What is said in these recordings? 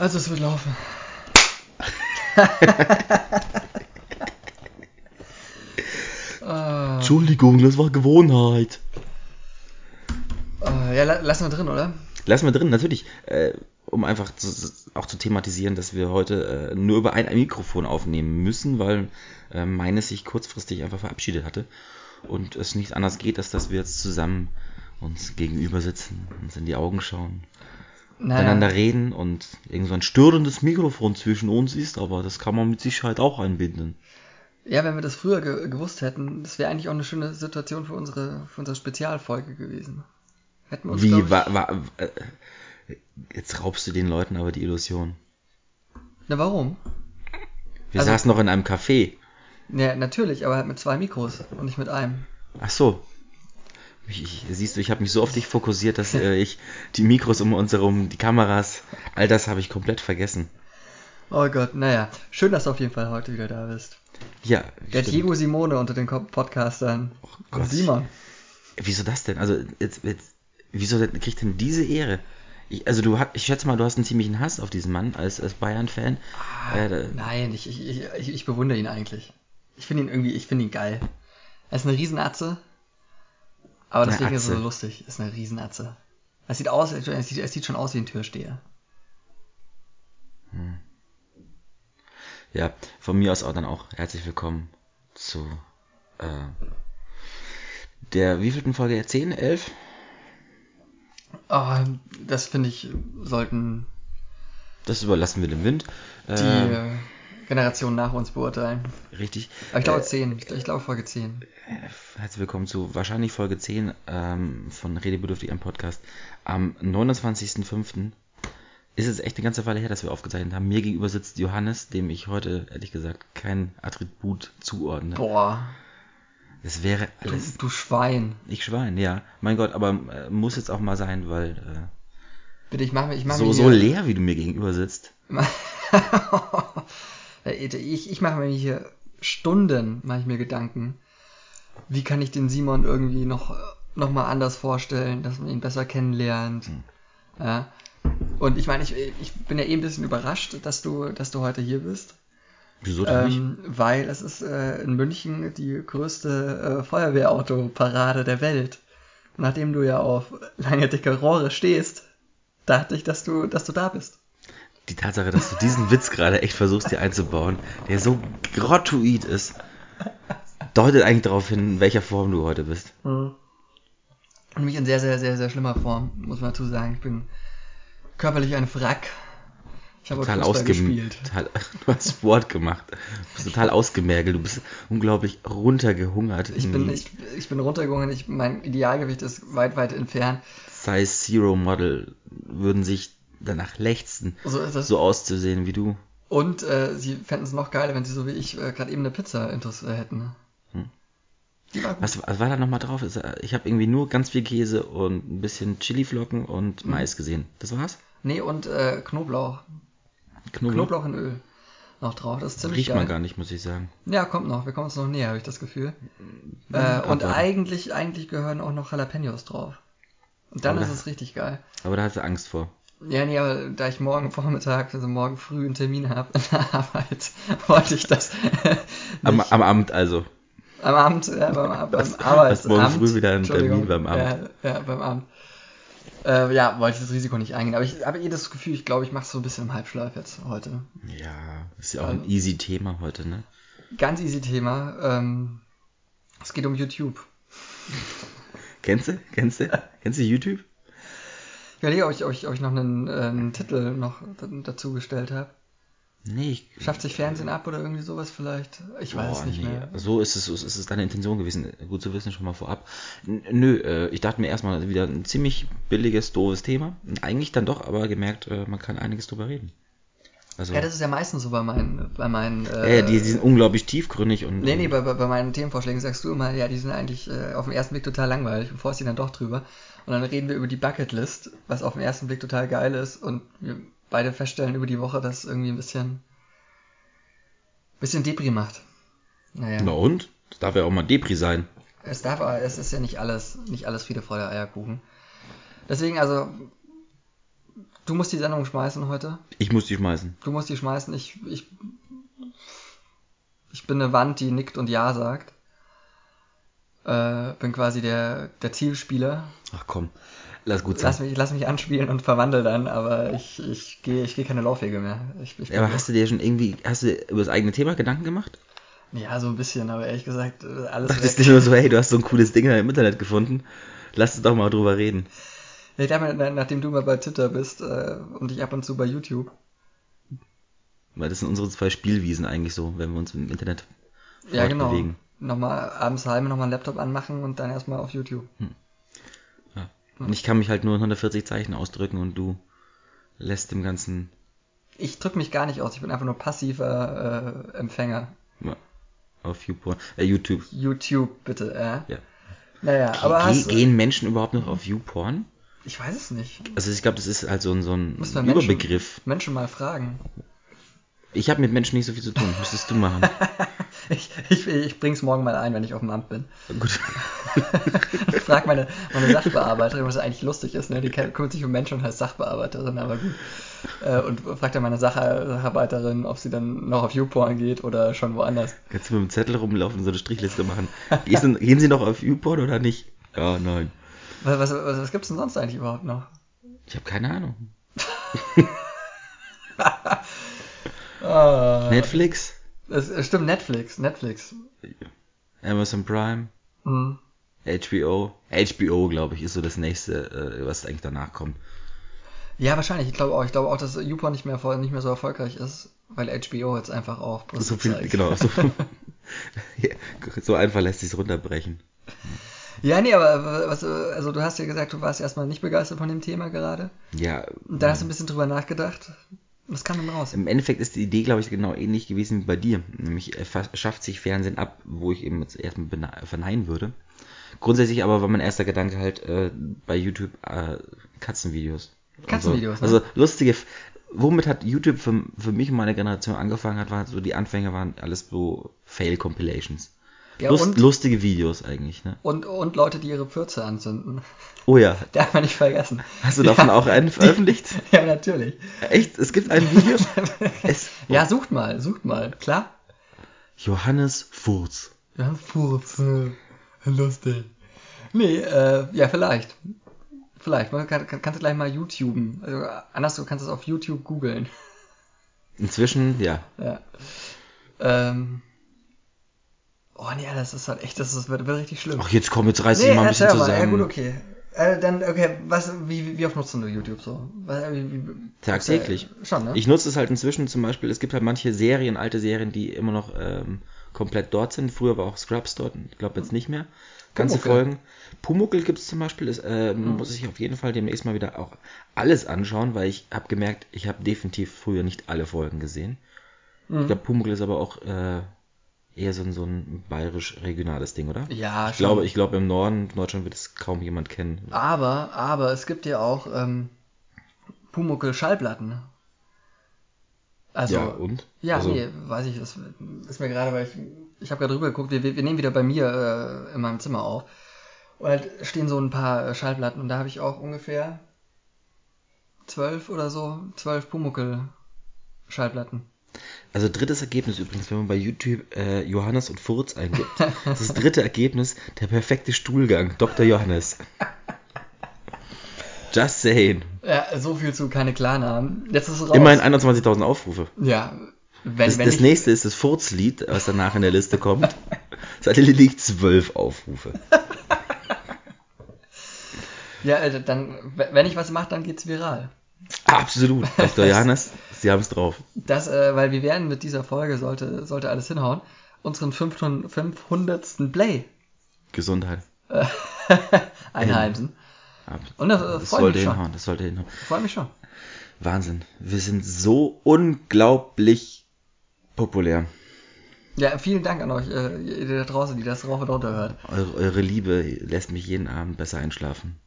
Also es wird laufen. Ah, Entschuldigung, das war Gewohnheit. ah, ja, la lassen wir drin, oder? Lassen wir drin, natürlich. Äh, um einfach zu, auch zu thematisieren, dass wir heute äh, nur über ein, ein Mikrofon aufnehmen müssen, weil äh, meines sich kurzfristig einfach verabschiedet hatte. Und es nicht anders geht, als dass wir jetzt zusammen uns gegenüber sitzen, uns in die Augen schauen, miteinander reden und irgend so ein störendes Mikrofon zwischen uns ist, aber das kann man mit Sicherheit auch einbinden. Ja, wenn wir das früher ge gewusst hätten, das wäre eigentlich auch eine schöne Situation für unsere, für unsere Spezialfolge gewesen. Hätten wir uns, Wie, ich, wa, wa, äh, jetzt raubst du den Leuten aber die Illusion. Na, warum? Wir Also- saßen noch in einem Café. Ja, natürlich, aber halt mit zwei Mikros und nicht mit einem. Ach so. Ich, siehst du, ich habe mich so auf dich fokussiert, dass äh, ich die Mikros um uns herum, die Kameras, all das habe ich komplett vergessen. Oh Gott, naja. Schön, dass du auf jeden Fall heute wieder da bist. Ja, Der stimmt. Diego Simone unter den Podcastern. Gott. Simon. Wieso das denn? Also, jetzt, jetzt, wieso kriegt denn diese Ehre? Ich, also, du hast, ich schätze mal, du hast einen ziemlichen Hass auf diesen Mann als, als Bayern-Fan. Äh, da- Nein, ich, ich, ich, ich, ich bewundere ihn eigentlich. Ich finde ihn irgendwie, ich finde ihn geil. Er ist eine Riesenatze. Aber Eine deswegen ist so lustig. Ist eine Riesenatze. Es sieht aus, es sieht, es sieht schon aus wie ein Türsteher. ja, von mir aus auch dann auch herzlich willkommen zu äh, der wievielten Folge? 10, 11? Oh, das finde ich, sollten Das überlassen wir dem Wind. die Ähm, äh, Generationen nach uns beurteilen. richtig. Aber ich glaube Äh, 10. Ich, ich glaube Folge 10. Herzlich willkommen zu wahrscheinlich Folge 10 ähm, von Redebedürftig am Podcast. Am 29.05. ist es echt eine ganze Weile her, dass wir aufgezeichnet haben. Mir gegenüber sitzt Johannes, dem ich heute ehrlich gesagt kein Attribut zuordne. Boah, Es wäre du, alles. du Schwein. Ich Schwein, ja. Mein Gott, aber äh, muss jetzt auch mal sein, weil Bitte, ich mache ich äh, mach so, so leer, wie du mir gegenüber sitzt. ich ich mache mir hier Stunden, mache ich mir Gedanken. Wie kann ich den Simon irgendwie noch, noch mal anders vorstellen, dass man ihn besser kennenlernt. Hm. Ja. Und ich meine, ich, ich bin ja eh ein bisschen überrascht, dass du, dass du heute hier bist. Wieso denn nicht? Ähm, weil es ist äh, in München die größte äh, Feuerwehrauto-Parade der Welt. Nachdem du ja auf lange dicke Rohre stehst, dachte ich, dass du, dass du da bist. Die Tatsache, dass du diesen Witz gerade echt versuchst, dir einzubauen, der so grottoid ist, deutet eigentlich darauf hin, in welcher Form du heute bist. Und mich in sehr, sehr, sehr, sehr schlimmer Form, muss man dazu sagen. Ich bin körperlich ein Wrack. Ich habe Total Fußball ausgemergelt. gespielt. Total, du hast Sport gemacht. Du bist total ausgemergelt. Du bist unglaublich runtergehungert. Ich bin, in ich, ich bin runtergegangen, ich, mein Idealgewicht ist weit, weit entfernt. Size Zero Model würden sich danach lechzen, So so auszusehen wie du. Und äh, sie fänden es noch geiler, wenn sie so wie ich äh, gerade eben eine Pizza intus äh, hätten. Hm. Die war. Was, was war da nochmal drauf? Äh, Ich habe irgendwie nur ganz viel Käse und ein bisschen Chiliflocken und Mhm. Mais gesehen. Das war's? Nee, und äh, Knoblauch. Knoblauch? Knoblauch in Öl noch drauf. Das ist ziemlich Riecht geil. man gar nicht, muss ich sagen. Ja, kommt noch. Wir kommen uns noch näher, habe ich das Gefühl. Äh, abwarten. und eigentlich, eigentlich gehören auch noch Jalapenos drauf. Und dann Aber ist da- es richtig geil. Aber da hast du Angst vor. Ja, nee, aber da ich morgen Vormittag, also morgen früh einen Termin habe in der Arbeit, wollte ich das Am, am Amt also. am Abend, ja, beim, beim Arbeitsamt. morgen früh wieder einen. Termin beim Amt. Ja, ja beim Amt. Äh, ja, wollte ich das Risiko nicht eingehen. Aber ich habe eh das Gefühl, ich glaube, ich mache es so ein bisschen im Halbschlaf jetzt heute. Ja, ist ja auch ein Also- easy Thema heute, ne? Ganz easy Thema. Ähm, es geht um YouTube. Kennst du? Kennst du? Kennst du YouTube? Ich überlege, ob ich, ob ich, ob ich noch einen, äh, einen Titel noch dazu gestellt habe. Nee, ich. Schafft sich Fernsehen ab oder irgendwie sowas vielleicht? Ich weiß es nicht nee. mehr. So ist es, so ist es deine Intention gewesen. Gut zu wissen schon mal vorab. Nö, äh, ich dachte mir erstmal wieder ein ziemlich billiges, doofes Thema. Eigentlich dann doch, aber gemerkt, äh, man kann einiges drüber reden. Also, Ja, das ist ja meistens so bei meinen, bei meinen. Äh, ja, die, die sind unglaublich tiefgründig und. Nee, nee, bei, bei meinen Themenvorschlägen sagst du immer, ja, die sind eigentlich äh, auf den ersten Blick total langweilig und forst sie dann doch drüber. Und dann reden wir über die Bucketlist, was auf den ersten Blick total geil ist und wir beide feststellen über die Woche, dass es irgendwie ein bisschen, bisschen Depri macht. Naja, Na und? Das darf ja auch mal Depri sein. es darf, aber es ist ja nicht alles, nicht alles Friede, Freude, Eierkuchen. Deswegen, also, du musst die Sendung schmeißen heute. Ich muss die schmeißen. Du musst die schmeißen. Ich, ich, ich bin eine Wand, die nickt und Ja sagt. Äh, bin quasi der, der Zielspieler. Ach komm, lass gut sein. Lass mich, lass mich anspielen und verwandle dann, aber ich, ich gehe ich geh keine Laufwege mehr. Ich, ich Ja, aber hast du dir schon irgendwie, hast du dir über das eigene Thema Gedanken gemacht? ja, so ein bisschen, aber ehrlich gesagt, äh, alles Dachtest du nur so, hey, du hast so ein cooles Ding im Internet gefunden. Lass uns doch mal drüber reden. Ich dachte, mir, nachdem du mal bei Twitter bist äh, und ich ab und zu bei YouTube. Weil das sind unsere zwei Spielwiesen eigentlich so, wenn wir uns im Internet Ja, genau. fortbewegen. Nochmal abends heim, nochmal einen Laptop anmachen und dann erstmal auf YouTube. Ja. Und ich kann mich halt nur in 140 Zeichen ausdrücken und du lässt dem Ganzen Ich drück mich gar nicht aus, ich bin einfach nur passiver äh, Empfänger. ja, auf YouPorn, äh, YouTube. YouTube, bitte, äh. Ja. Naja, aber Ge gehen Menschen überhaupt noch auf YouPorn? ich weiß es nicht. Also ich glaube, das ist halt so ein, so ein man Menschen- Überbegriff. Menschen mal fragen. Ich habe mit Menschen nicht so viel zu tun. Müsstest du machen. Ich, ich, ich bring's morgen mal ein, wenn ich auf dem Amt bin. Gut. Ich frag meine, meine Sachbearbeiterin, was eigentlich lustig ist, ne? Die kümmert sich um Menschen und heißt Sachbearbeiterin, aber gut. Äh, und fragt dann meine Sach Sacharbeiterin, ob sie dann noch auf YouPorn geht oder schon woanders. Kannst du mit dem Zettel rumlaufen und so eine Strichliste machen? Gehen, gehen sie noch auf YouPorn oder nicht? Ja, nein. Was, was, was, was gibt's denn sonst eigentlich überhaupt noch? Ich habe keine Ahnung. Ah, Netflix? es, es stimmt, Netflix, Netflix. Amazon Prime? Hm. HBO? HBO, glaube ich, ist so das nächste, äh, was eigentlich danach kommt. Ja, wahrscheinlich. Ich glaube auch. Ich glaube auch, dass YouPorn nicht mehr, nicht mehr so erfolgreich ist, weil HBO jetzt einfach auch Brüste So viel, zeigt. genau. So, so einfach lässt sich's runterbrechen. Ja, nee, aber was, also du hast ja gesagt, du warst erstmal nicht begeistert von dem Thema gerade. Ja, da hast du ein bisschen drüber nachgedacht. Was kam denn raus? im Endeffekt ist die Idee, glaube ich, genau ähnlich gewesen wie bei dir. Nämlich äh, schafft sich Fernsehen ab, wo ich eben jetzt erstmal bene- verneinen würde. Grundsätzlich aber war mein erster Gedanke halt äh, bei YouTube äh, Katzenvideos. Katzenvideos, so. ne? Also lustige, F- womit hat YouTube für, für mich und meine Generation angefangen hat, war so die Anfänge waren alles so Fail-Compilations. Ja, Lust, und, lustige Videos eigentlich, ne? und, und Leute, die ihre Pürze anzünden. Oh ja. Darf man nicht vergessen. Hast du davon auch einen veröffentlicht? Ja, natürlich. Echt? Es gibt ein Video? Es, Ja, sucht mal, sucht mal. Klar. Johannes Furz. Ja, Furze. Lustig. Nee, äh, ja, vielleicht. Vielleicht. Man kann, kann, kannst du gleich mal YouTuben. Also, anders, du kannst es auf YouTube googeln. Inzwischen, ja. Ja. Ähm. Oh nee, das ist halt echt, das ist, wird, wird richtig schlimm. Ach, jetzt komm, jetzt reiß dich mal ein bisschen erzähl mal. zusammen. Ja, gut, okay. Äh, dann, okay, was, wie, wie oft nutzt du YouTube so? Was, wie, wie, Tagtäglich. Äh, schon, ne? Ich nutze es halt inzwischen zum Beispiel, es gibt halt manche Serien, alte Serien, die immer noch ähm, komplett dort sind. Früher war auch Scrubs dort, ich glaube jetzt nicht mehr. Ganze Pumuckl. Folgen. Pumuckel gibt es zum Beispiel, das äh, muss ich auf jeden Fall demnächst mal wieder auch alles anschauen, weil ich habe gemerkt, ich habe definitiv früher nicht alle Folgen gesehen. Mhm. Ich glaube, Pumuckl ist aber auch äh, eher so, ein- so ein bayerisch-regionales Ding, oder? ja, Ich glaube, ich glaube, im Norden Deutschland wird es kaum jemand kennen. Aber, aber es gibt ja auch ähm, Pumuckel Schallplatten. Also, ja, und? Ja, also, nee, weiß ich, das ist mir gerade, weil ich, ich habe gerade drüber geguckt, wir, wir nehmen wieder bei mir äh, in meinem Zimmer auf. Und halt stehen so ein paar äh, Schallplatten und da habe ich auch ungefähr zwölf oder so, zwölf Pumuckel Schallplatten. Also drittes Ergebnis übrigens, wenn man bei YouTube äh, Johannes und Furz eingibt. Das ist das dritte Ergebnis, der perfekte Stuhlgang, Dr. Johannes. Just saying. Ja, so viel zu keine Klarnamen. Jetzt ist es raus. Immerhin 21.000 Aufrufe. Ja, wenn, Das, wenn das ich, nächste ist das Furzlied, was danach in der Liste kommt. Das hat lediglich zwölf Aufrufe. Ja, äh, dann, wenn ich was mache, dann geht's viral. Absolut. Dr. Johannes, Sie haben es drauf. Das, äh, weil wir werden mit dieser Folge, sollte, sollte alles hinhauen, unseren 500. 500. Play Gesundheit. einheimsen. Ab- Und das, äh, Das freut sollte mich schon. hinhauen, das sollte hinhauen. Freut mich schon. Wahnsinn. Wir sind so unglaublich populär. Ja, vielen Dank an euch, äh, ihr da draußen, die das rauf und runter hört. Eure, eure Liebe lässt mich jeden Abend besser einschlafen.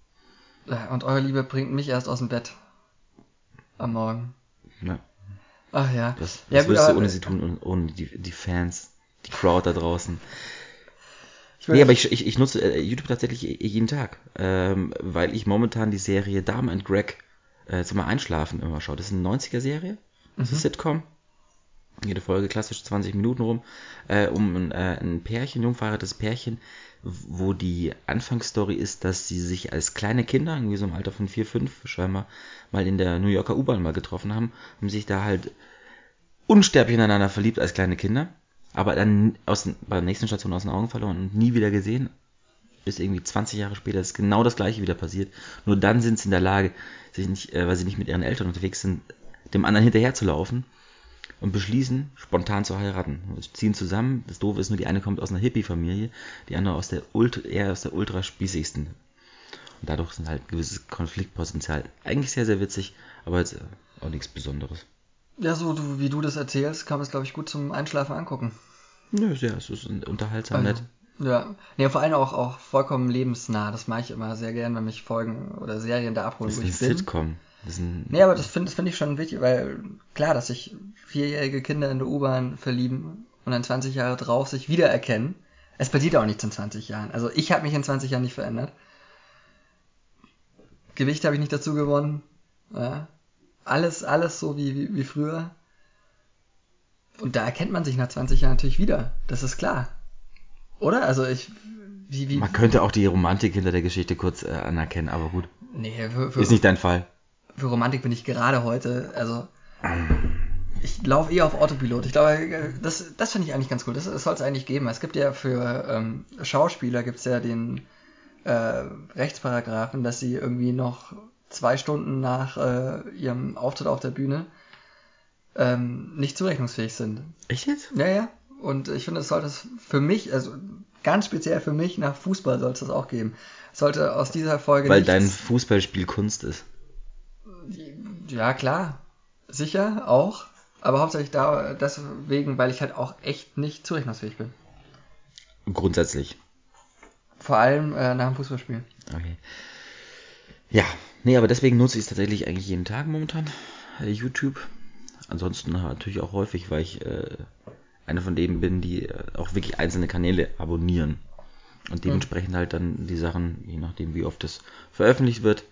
Ja, Und eure Liebe bringt mich erst aus dem Bett. Am Morgen. Ja. Ach ja. Was, ja, was würdest du ohne sie tun und ohne die, die Fans, die Crowd da draußen? Ich Nee, aber ich, ich, ich nutze äh, YouTube tatsächlich jeden Tag, ähm, weil ich momentan die Serie Dame and Greg äh, zum Einschlafen immer schaue. Das ist eine 90er-Serie, das ist Sitcom. Jede Folge klassisch 20 Minuten rum, äh, um ein, äh, ein Pärchen, jungverheiratetes Pärchen, wo die Anfangsstory ist, dass sie sich als kleine Kinder, irgendwie so im Alter von 4, 5, scheinbar, mal in der New Yorker U-Bahn mal getroffen haben, haben sich da halt unsterblich ineinander verliebt als kleine Kinder, aber dann aus, bei der nächsten Station aus den Augen verloren und nie wieder gesehen. Bis irgendwie 20 Jahre später ist genau das gleiche wieder passiert. Nur dann sind sie in der Lage, sich nicht, äh, weil sie nicht mit ihren Eltern unterwegs sind, dem anderen hinterherzulaufen und beschließen, spontan zu heiraten. Sie ziehen zusammen. Das Doofe ist nur, die eine kommt aus einer Hippie-Familie, die andere aus der Ultra, eher aus der ultraspießigsten. Und dadurch sind halt ein gewisses Konfliktpotenzial. Eigentlich sehr, sehr witzig, aber jetzt äh, auch nichts Besonderes. Ja, so du, wie du das erzählst, kann man es, glaube ich, gut zum Einschlafen angucken. Nö, sehr, es ist unterhaltsam, Also, nett. Ja, nee, vor allem auch, auch vollkommen lebensnah. Das mache ich immer sehr gern, wenn mich Folgen oder Serien da abholen, Das wo ist ich ein. Sitcom. Ein, Nee, aber das finde find ich schon wichtig, weil klar, dass sich vierjährige Kinder in der U-Bahn verlieben und dann 20 Jahre drauf sich wiedererkennen. Es passiert auch nichts in 20 Jahren. Also ich habe mich in 20 Jahren nicht verändert. Gewicht habe ich nicht dazu gewonnen. Ja. Alles, alles so wie, wie, wie früher. Und da erkennt man sich nach 20 Jahren natürlich wieder. Das ist klar. Oder? Also ich. Wie, wie, man könnte auch die Romantik hinter der Geschichte kurz äh, anerkennen, aber gut. nee, für, für, Ist nicht dein Fall. Für Romantik bin ich gerade heute, also ich laufe eher auf Autopilot. Ich glaube, das, das finde ich eigentlich ganz cool. Das, das soll es eigentlich geben. Es gibt ja für ähm, Schauspieler gibt es ja den äh, Rechtsparagraphen, dass sie irgendwie noch zwei Stunden nach äh, ihrem Auftritt auf der Bühne ähm, nicht zurechnungsfähig sind. Echt jetzt? Ja, ja. Und ich finde, es sollte es für mich, also ganz speziell für mich, nach Fußball sollte es das auch geben. Es sollte aus dieser Folge Weil dein Fußballspiel Kunst ist. Ja, klar. Sicher, auch. Aber hauptsächlich da, deswegen, weil ich halt auch echt nicht zurechnungsfähig bin. Grundsätzlich. Vor allem äh, nach dem Fußballspiel. Okay. Ja, nee, aber deswegen nutze ich es tatsächlich eigentlich jeden Tag momentan. Äh, YouTube. Ansonsten natürlich auch häufig, weil ich äh, einer von denen bin, die äh, auch wirklich einzelne Kanäle abonnieren. Und dementsprechend halt dann die Sachen, je nachdem wie oft das veröffentlicht wird,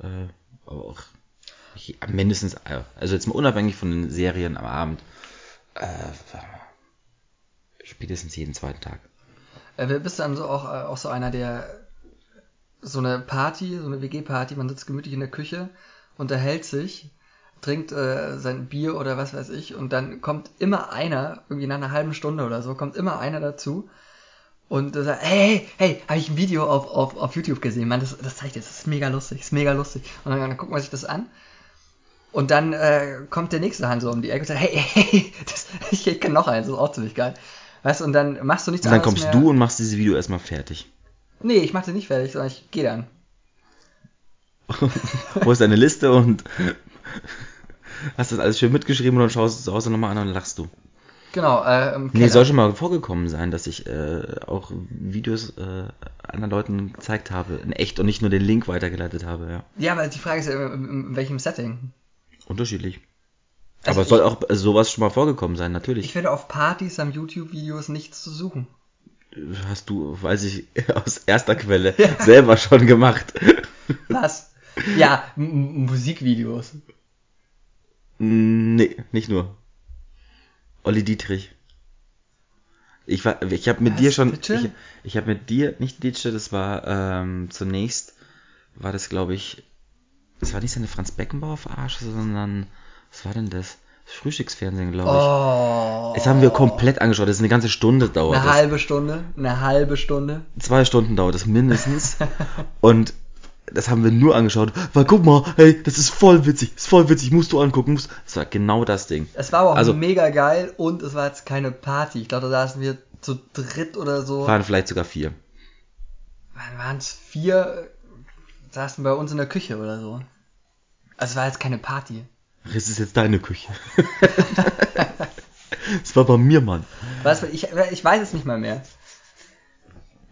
äh, aber auch mindestens, äh, also jetzt mal unabhängig von den Serien am Abend, äh, spätestens jeden zweiten Tag. Äh, bist du dann so auch, äh, auch so einer, der so eine Party, so eine WG-Party, man sitzt gemütlich in der Küche, unterhält sich, trinkt äh, sein Bier oder was weiß ich und dann kommt immer einer, irgendwie nach einer halben Stunde oder so, kommt immer einer dazu und äh, sagt, hey, hey, habe ich ein Video auf, auf, auf YouTube gesehen, Mann, das, das zeigt jetzt, das ist mega lustig, ist mega lustig. Und dann, dann guckt man sich das an und dann äh, kommt der nächste Hand so um die Ecke und sagt, hey, hey, hey, das, ich, ich kenne noch eins, das ist auch ziemlich geil. Weißt du, und dann machst du nichts Und dann anderes kommst mehr. du und machst dieses Video erstmal fertig. Nee, ich mach den nicht fertig, sondern ich gehe dann. holst deine Liste und hast das alles schön mitgeschrieben und dann schaust du es zu Hause nochmal an und dann lachst du. Genau, äh, im Nee, soll schon mal vorgekommen sein, dass ich äh, auch Videos äh, anderen Leuten gezeigt habe, in echt und nicht nur den Link weitergeleitet habe, ja. Ja, aber die Frage ist ja, in, in welchem Setting? Unterschiedlich. Also Aber es soll auch sowas schon mal vorgekommen sein, Ich natürlich. finde, auf Partys haben YouTube-Videos nichts zu suchen. Hast du, weiß ich, aus erster Quelle selber schon gemacht. Was? ja, M Musikvideos. nee, nicht nur. Olli Dietrich. Ich war, ich habe mit Was, dir schon, bitte? ich, ich habe mit dir, nicht Ditsche, das war ähm, zunächst, war das glaube ich, das war nicht seine Franz Beckenbauer Verarsche, sondern, was war denn das? Das Frühstücksfernsehen, glaube ich. Oh. Das haben wir komplett angeschaut, das ist eine ganze Stunde dauert. Eine das. halbe Stunde, eine halbe Stunde. Zwei Stunden dauert das mindestens. Und das haben wir nur angeschaut, weil guck mal, hey, das ist voll witzig, ist voll witzig, musst du angucken. Musst. Das war genau das Ding. Es war aber auch Also- mega geil und es war jetzt keine Party. Ich glaube, da saßen wir zu dritt oder so. Waren vielleicht sogar vier. Waren es vier? Saßen bei uns in der Küche oder so. Also es war jetzt keine Party. Das ist jetzt deine Küche. Das war bei mir, Mann. Du, ich, ich weiß es nicht mal mehr.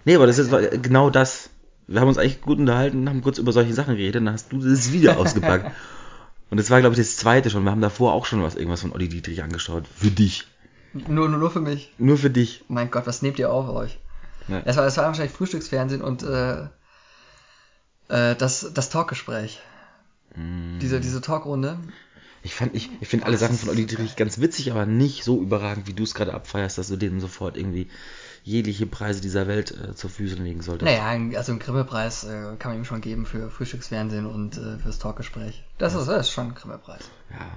Nee, aber das ist genau das. Wir haben uns eigentlich gut unterhalten, haben kurz über solche Sachen geredet, dann hast du dieses Video ausgepackt. Und das war, glaube ich, das zweite schon. Wir haben davor auch schon was, irgendwas von Olli Dietrich angeschaut. Für dich. Nur, nur, nur für mich. Nur für dich. Mein Gott, was nehmt ihr auf euch? Ja. Das, war, das war wahrscheinlich Frühstücksfernsehen und äh, äh, das, das Talkgespräch. Mm. Diese, diese Talkrunde. Ich, ich, ich finde alle Sachen von Olli Dietrich ganz witzig, aber nicht so überragend, wie du es gerade abfeierst, dass du denen sofort irgendwie jegliche Preise dieser Welt äh, zur Füße legen solltest. Naja, also einen Grimme-Preis äh, kann man ihm schon geben für Frühstücksfernsehen und äh, fürs Talkgespräch. Das, ja. ist, das ist schon ein Grimme-Preis. Ja.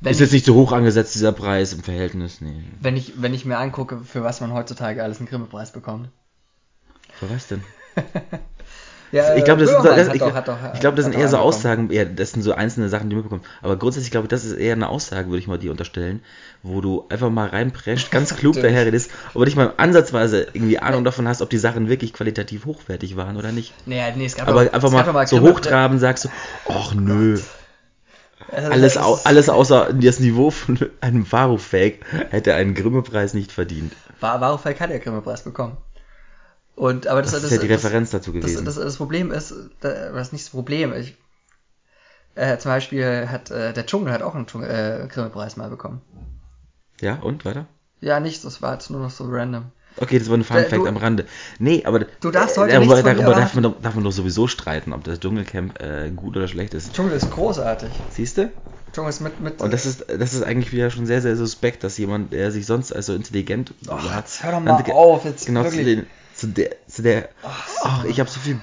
Wenn ist jetzt nicht so hoch angesetzt, dieser Preis im Verhältnis, nee. Wenn ich, wenn ich mir angucke, für was man heutzutage alles einen Grimme-Preis bekommt. Für was denn? Ja, ich glaube, das, sind, das, ich, ich glaub, das sind eher so Aussagen, eher, das sind so einzelne Sachen, die man bekommt. Aber grundsätzlich glaube ich, das ist eher eine Aussage, würde ich mal dir unterstellen, wo du einfach mal reinprescht, ganz klug daher redest, aber nicht mal ansatzweise irgendwie Ahnung davon hast, ob die Sachen wirklich qualitativ hochwertig waren oder nicht. Nee, nee, es gab aber doch, einfach mal, mal so hochtraben sagst du, ach nö. Also alles, au, alles außer das Niveau von einem Varufake hätte einen Grimme-Preis nicht verdient. Varufake hat ja Grimme-Preis bekommen. Und, aber das, das ist das, ja die Referenz dazu gewesen. Das, das, Problem ist, das ist nicht das Problem. Ich, äh, zum Beispiel hat äh, der Dschungel hat auch einen äh, Grimme-Preis mal bekommen. Ja, und weiter? Ja, nichts, das war jetzt nur noch so random. Okay, das war ein Fun Fact am Rande. Nee, aber du darfst heute darüber, nichts darüber darf, man doch, darf man doch sowieso streiten, ob das Dschungelcamp äh, gut oder schlecht ist. Dschungel ist großartig. Siehst du? Dschungel ist mit, mit Und das ist, das ist eigentlich wieder schon sehr, sehr suspekt, dass jemand, der sich sonst als so intelligent oh, jetzt hör doch mal auf, jetzt genau wirklich. zu den zu der, zu der, ach, ich habe so viele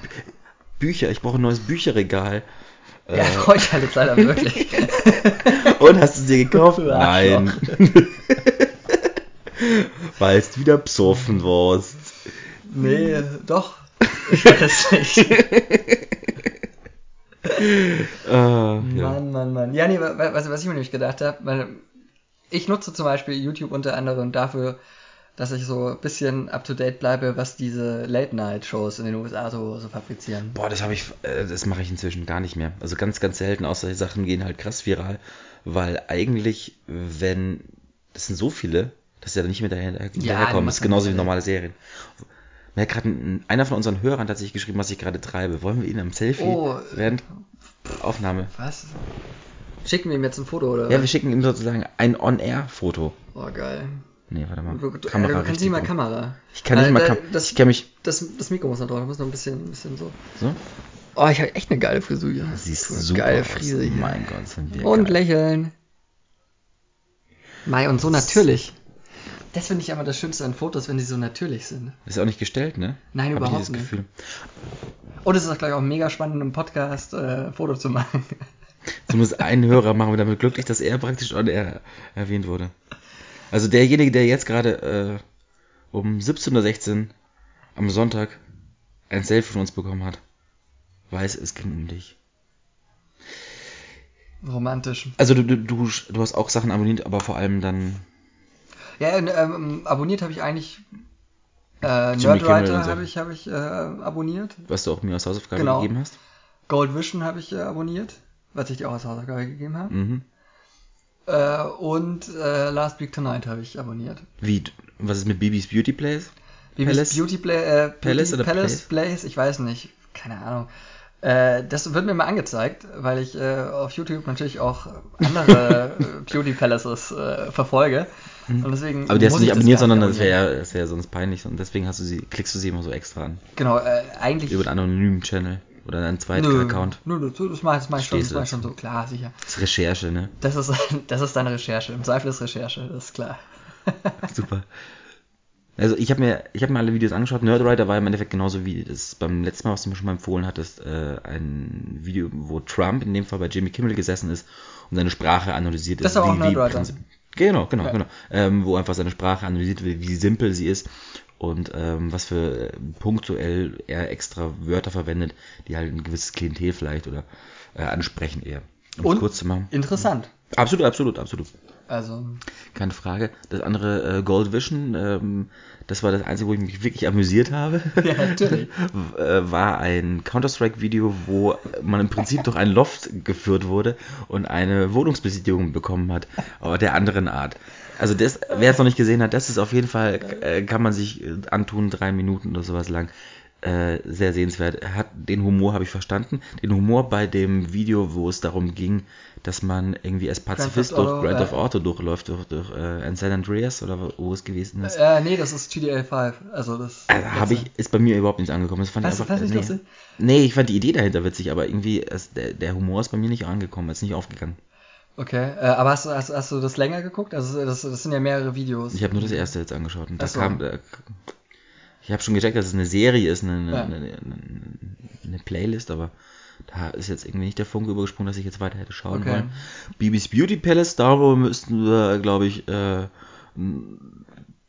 Bücher, ich brauche ein neues Bücherregal. Ja, äh, heute halt jetzt leider wirklich. Und hast du sie gekauft? Nein. Weil es wieder psoffen warst. Nee, doch. Ich weiß nicht. uh, Mann, ja. Mann, Mann. Ja, nee, was, was ich mir nämlich gedacht habe, ich nutze zum Beispiel YouTube unter anderem dafür, dass ich so ein bisschen up to date bleibe, was diese Late-Night-Shows in den USA so, so fabrizieren. Boah, das habe ich, äh, das mache ich inzwischen gar nicht mehr. Also ganz, ganz selten, außer die Sachen gehen halt krass viral, weil eigentlich, wenn, das sind so viele, dass sie da nicht mehr daher, daherkommen. Ja, das ist genauso wie normale Serien. Mir hat gerade einer von unseren Hörern tatsächlich geschrieben, was ich gerade treibe. Wollen wir ihn am Selfie oh, während Aufnahme? Was? Schicken wir ihm jetzt ein Foto, oder? Ja, wir schicken ihm sozusagen ein On-Air-Foto. Oh, geil. Nee, warte mal. Du, Kamera du kannst nicht mal Kamera. Ich kann nicht äh, mal Kamera. Ich kann mich. Das, das Mikro muss noch drauf, muss noch ein bisschen, ein bisschen so. So? Oh, ich habe echt eine geile Frisur. Das siehst du super geile Frise hier. Mein Gott, sind wir Und geil. lächeln. Mai, und so natürlich. Das finde ich aber das Schönste an Fotos, wenn die so natürlich sind. Ist auch nicht gestellt, ne? Nein, Hab überhaupt nicht. Gefühl. Und es ist auch gleich auch mega spannend, im Podcast äh, Foto zu machen. Zumindest einen Hörer machen wir damit glücklich, dass er praktisch on er erwähnt wurde. Also derjenige, der jetzt gerade äh, um 17.16 Uhr am Sonntag ein Selfie von uns bekommen hat, weiß, es ging um dich. Romantisch. Also du, du, du, du hast auch Sachen abonniert, aber vor allem dann. Ja, ähm, abonniert habe ich eigentlich. Äh, Nerdwriter habe ich, hab ich äh, abonniert. Was du auch mir als Hausaufgabe genau. gegeben hast. Gold Vision habe ich äh, abonniert, was ich dir auch als Hausaufgabe gegeben habe. Mhm. Äh, und äh, Last Week Tonight habe ich abonniert. Wie? Was ist mit Bibis Beauty Place? Bibis Palace? Beauty Play, äh, Palace Beauty, oder Palace Place? Place? Ich weiß nicht. Keine Ahnung. Äh, das wird mir mal angezeigt, weil ich äh, auf YouTube natürlich auch andere Beauty Palaces äh, verfolge. Mhm. Und deswegen Aber die hast du nicht abonniert, sondern das wäre ja, wär sonst peinlich und deswegen hast du sie, klickst du sie immer so extra an. Genau, äh, eigentlich. Über einen anonymen Channel. Oder einen zweiten nö, Account? Nö, nö, das mache mach ich, schon, das mach ich schon so, klar, sicher. Das ist Recherche, ne? Das ist, das ist deine Recherche. Im Zweifel ist Recherche, das ist klar. Super. Also ich habe mir, ich habe mir alle Videos angeschaut. Nerdwriter war im Endeffekt genauso wie das beim letzten Mal, was du mir schon mal empfohlen hattest, äh, ein Video, wo Trump in dem Fall bei Jimmy Kimmel gesessen ist und seine Sprache analysiert ist. Das ist auch Nerdwriter. Genau, genau, ja. genau. Ähm, wo einfach seine Sprache analysiert wird, wie simpel sie ist und ähm, was für äh, punktuell er extra Wörter verwendet, die halt ein gewisses Klientel vielleicht oder äh, ansprechen eher. Um und kurz zu machen. Interessant. Absolut, absolut, absolut. Also. Keine Frage. Das andere äh, Gold Vision, ähm, das war das Einzige, wo ich mich wirklich amüsiert habe. Ja, natürlich. Äh, war ein Counter-Strike-Video, wo man im Prinzip durch ein Loft geführt wurde und eine Wohnungsbesichtigung bekommen hat, aber der anderen Art. Also das, wer es noch nicht gesehen hat, das ist auf jeden Fall, äh, kann man sich äh, antun, drei Minuten oder sowas lang. äh, sehr sehenswert. Er hat den Humor habe ich verstanden. Den Humor bei dem Video, wo es darum ging, dass man irgendwie als Pazifist Grand durch Grand äh. Theft Auto durchläuft, durch, durch äh, San Andreas oder wo- es gewesen ist. Äh, nee, das ist GTA 5. Also das. Also habe ich, ist bei mir überhaupt nichts angekommen. Das fand du- ich einfach, nicht nee. nee, ich fand die Idee dahinter witzig, aber irgendwie, es, der, der Humor ist bei mir nicht angekommen, ist nicht aufgegangen. Okay, äh, aber hast du, hast, hast du das länger geguckt? Also das, das sind ja mehrere Videos. Ich habe nur das erste jetzt angeschaut und da so. kam, da, ich habe schon gecheckt, dass es eine Serie ist, eine, Ja. eine, eine, eine Playlist, aber da ist jetzt irgendwie nicht der Funke übergesprungen, dass ich jetzt weiter hätte schauen Okay. wollen. Bibis Beauty Palace, darüber müssten wir, glaube ich, äh,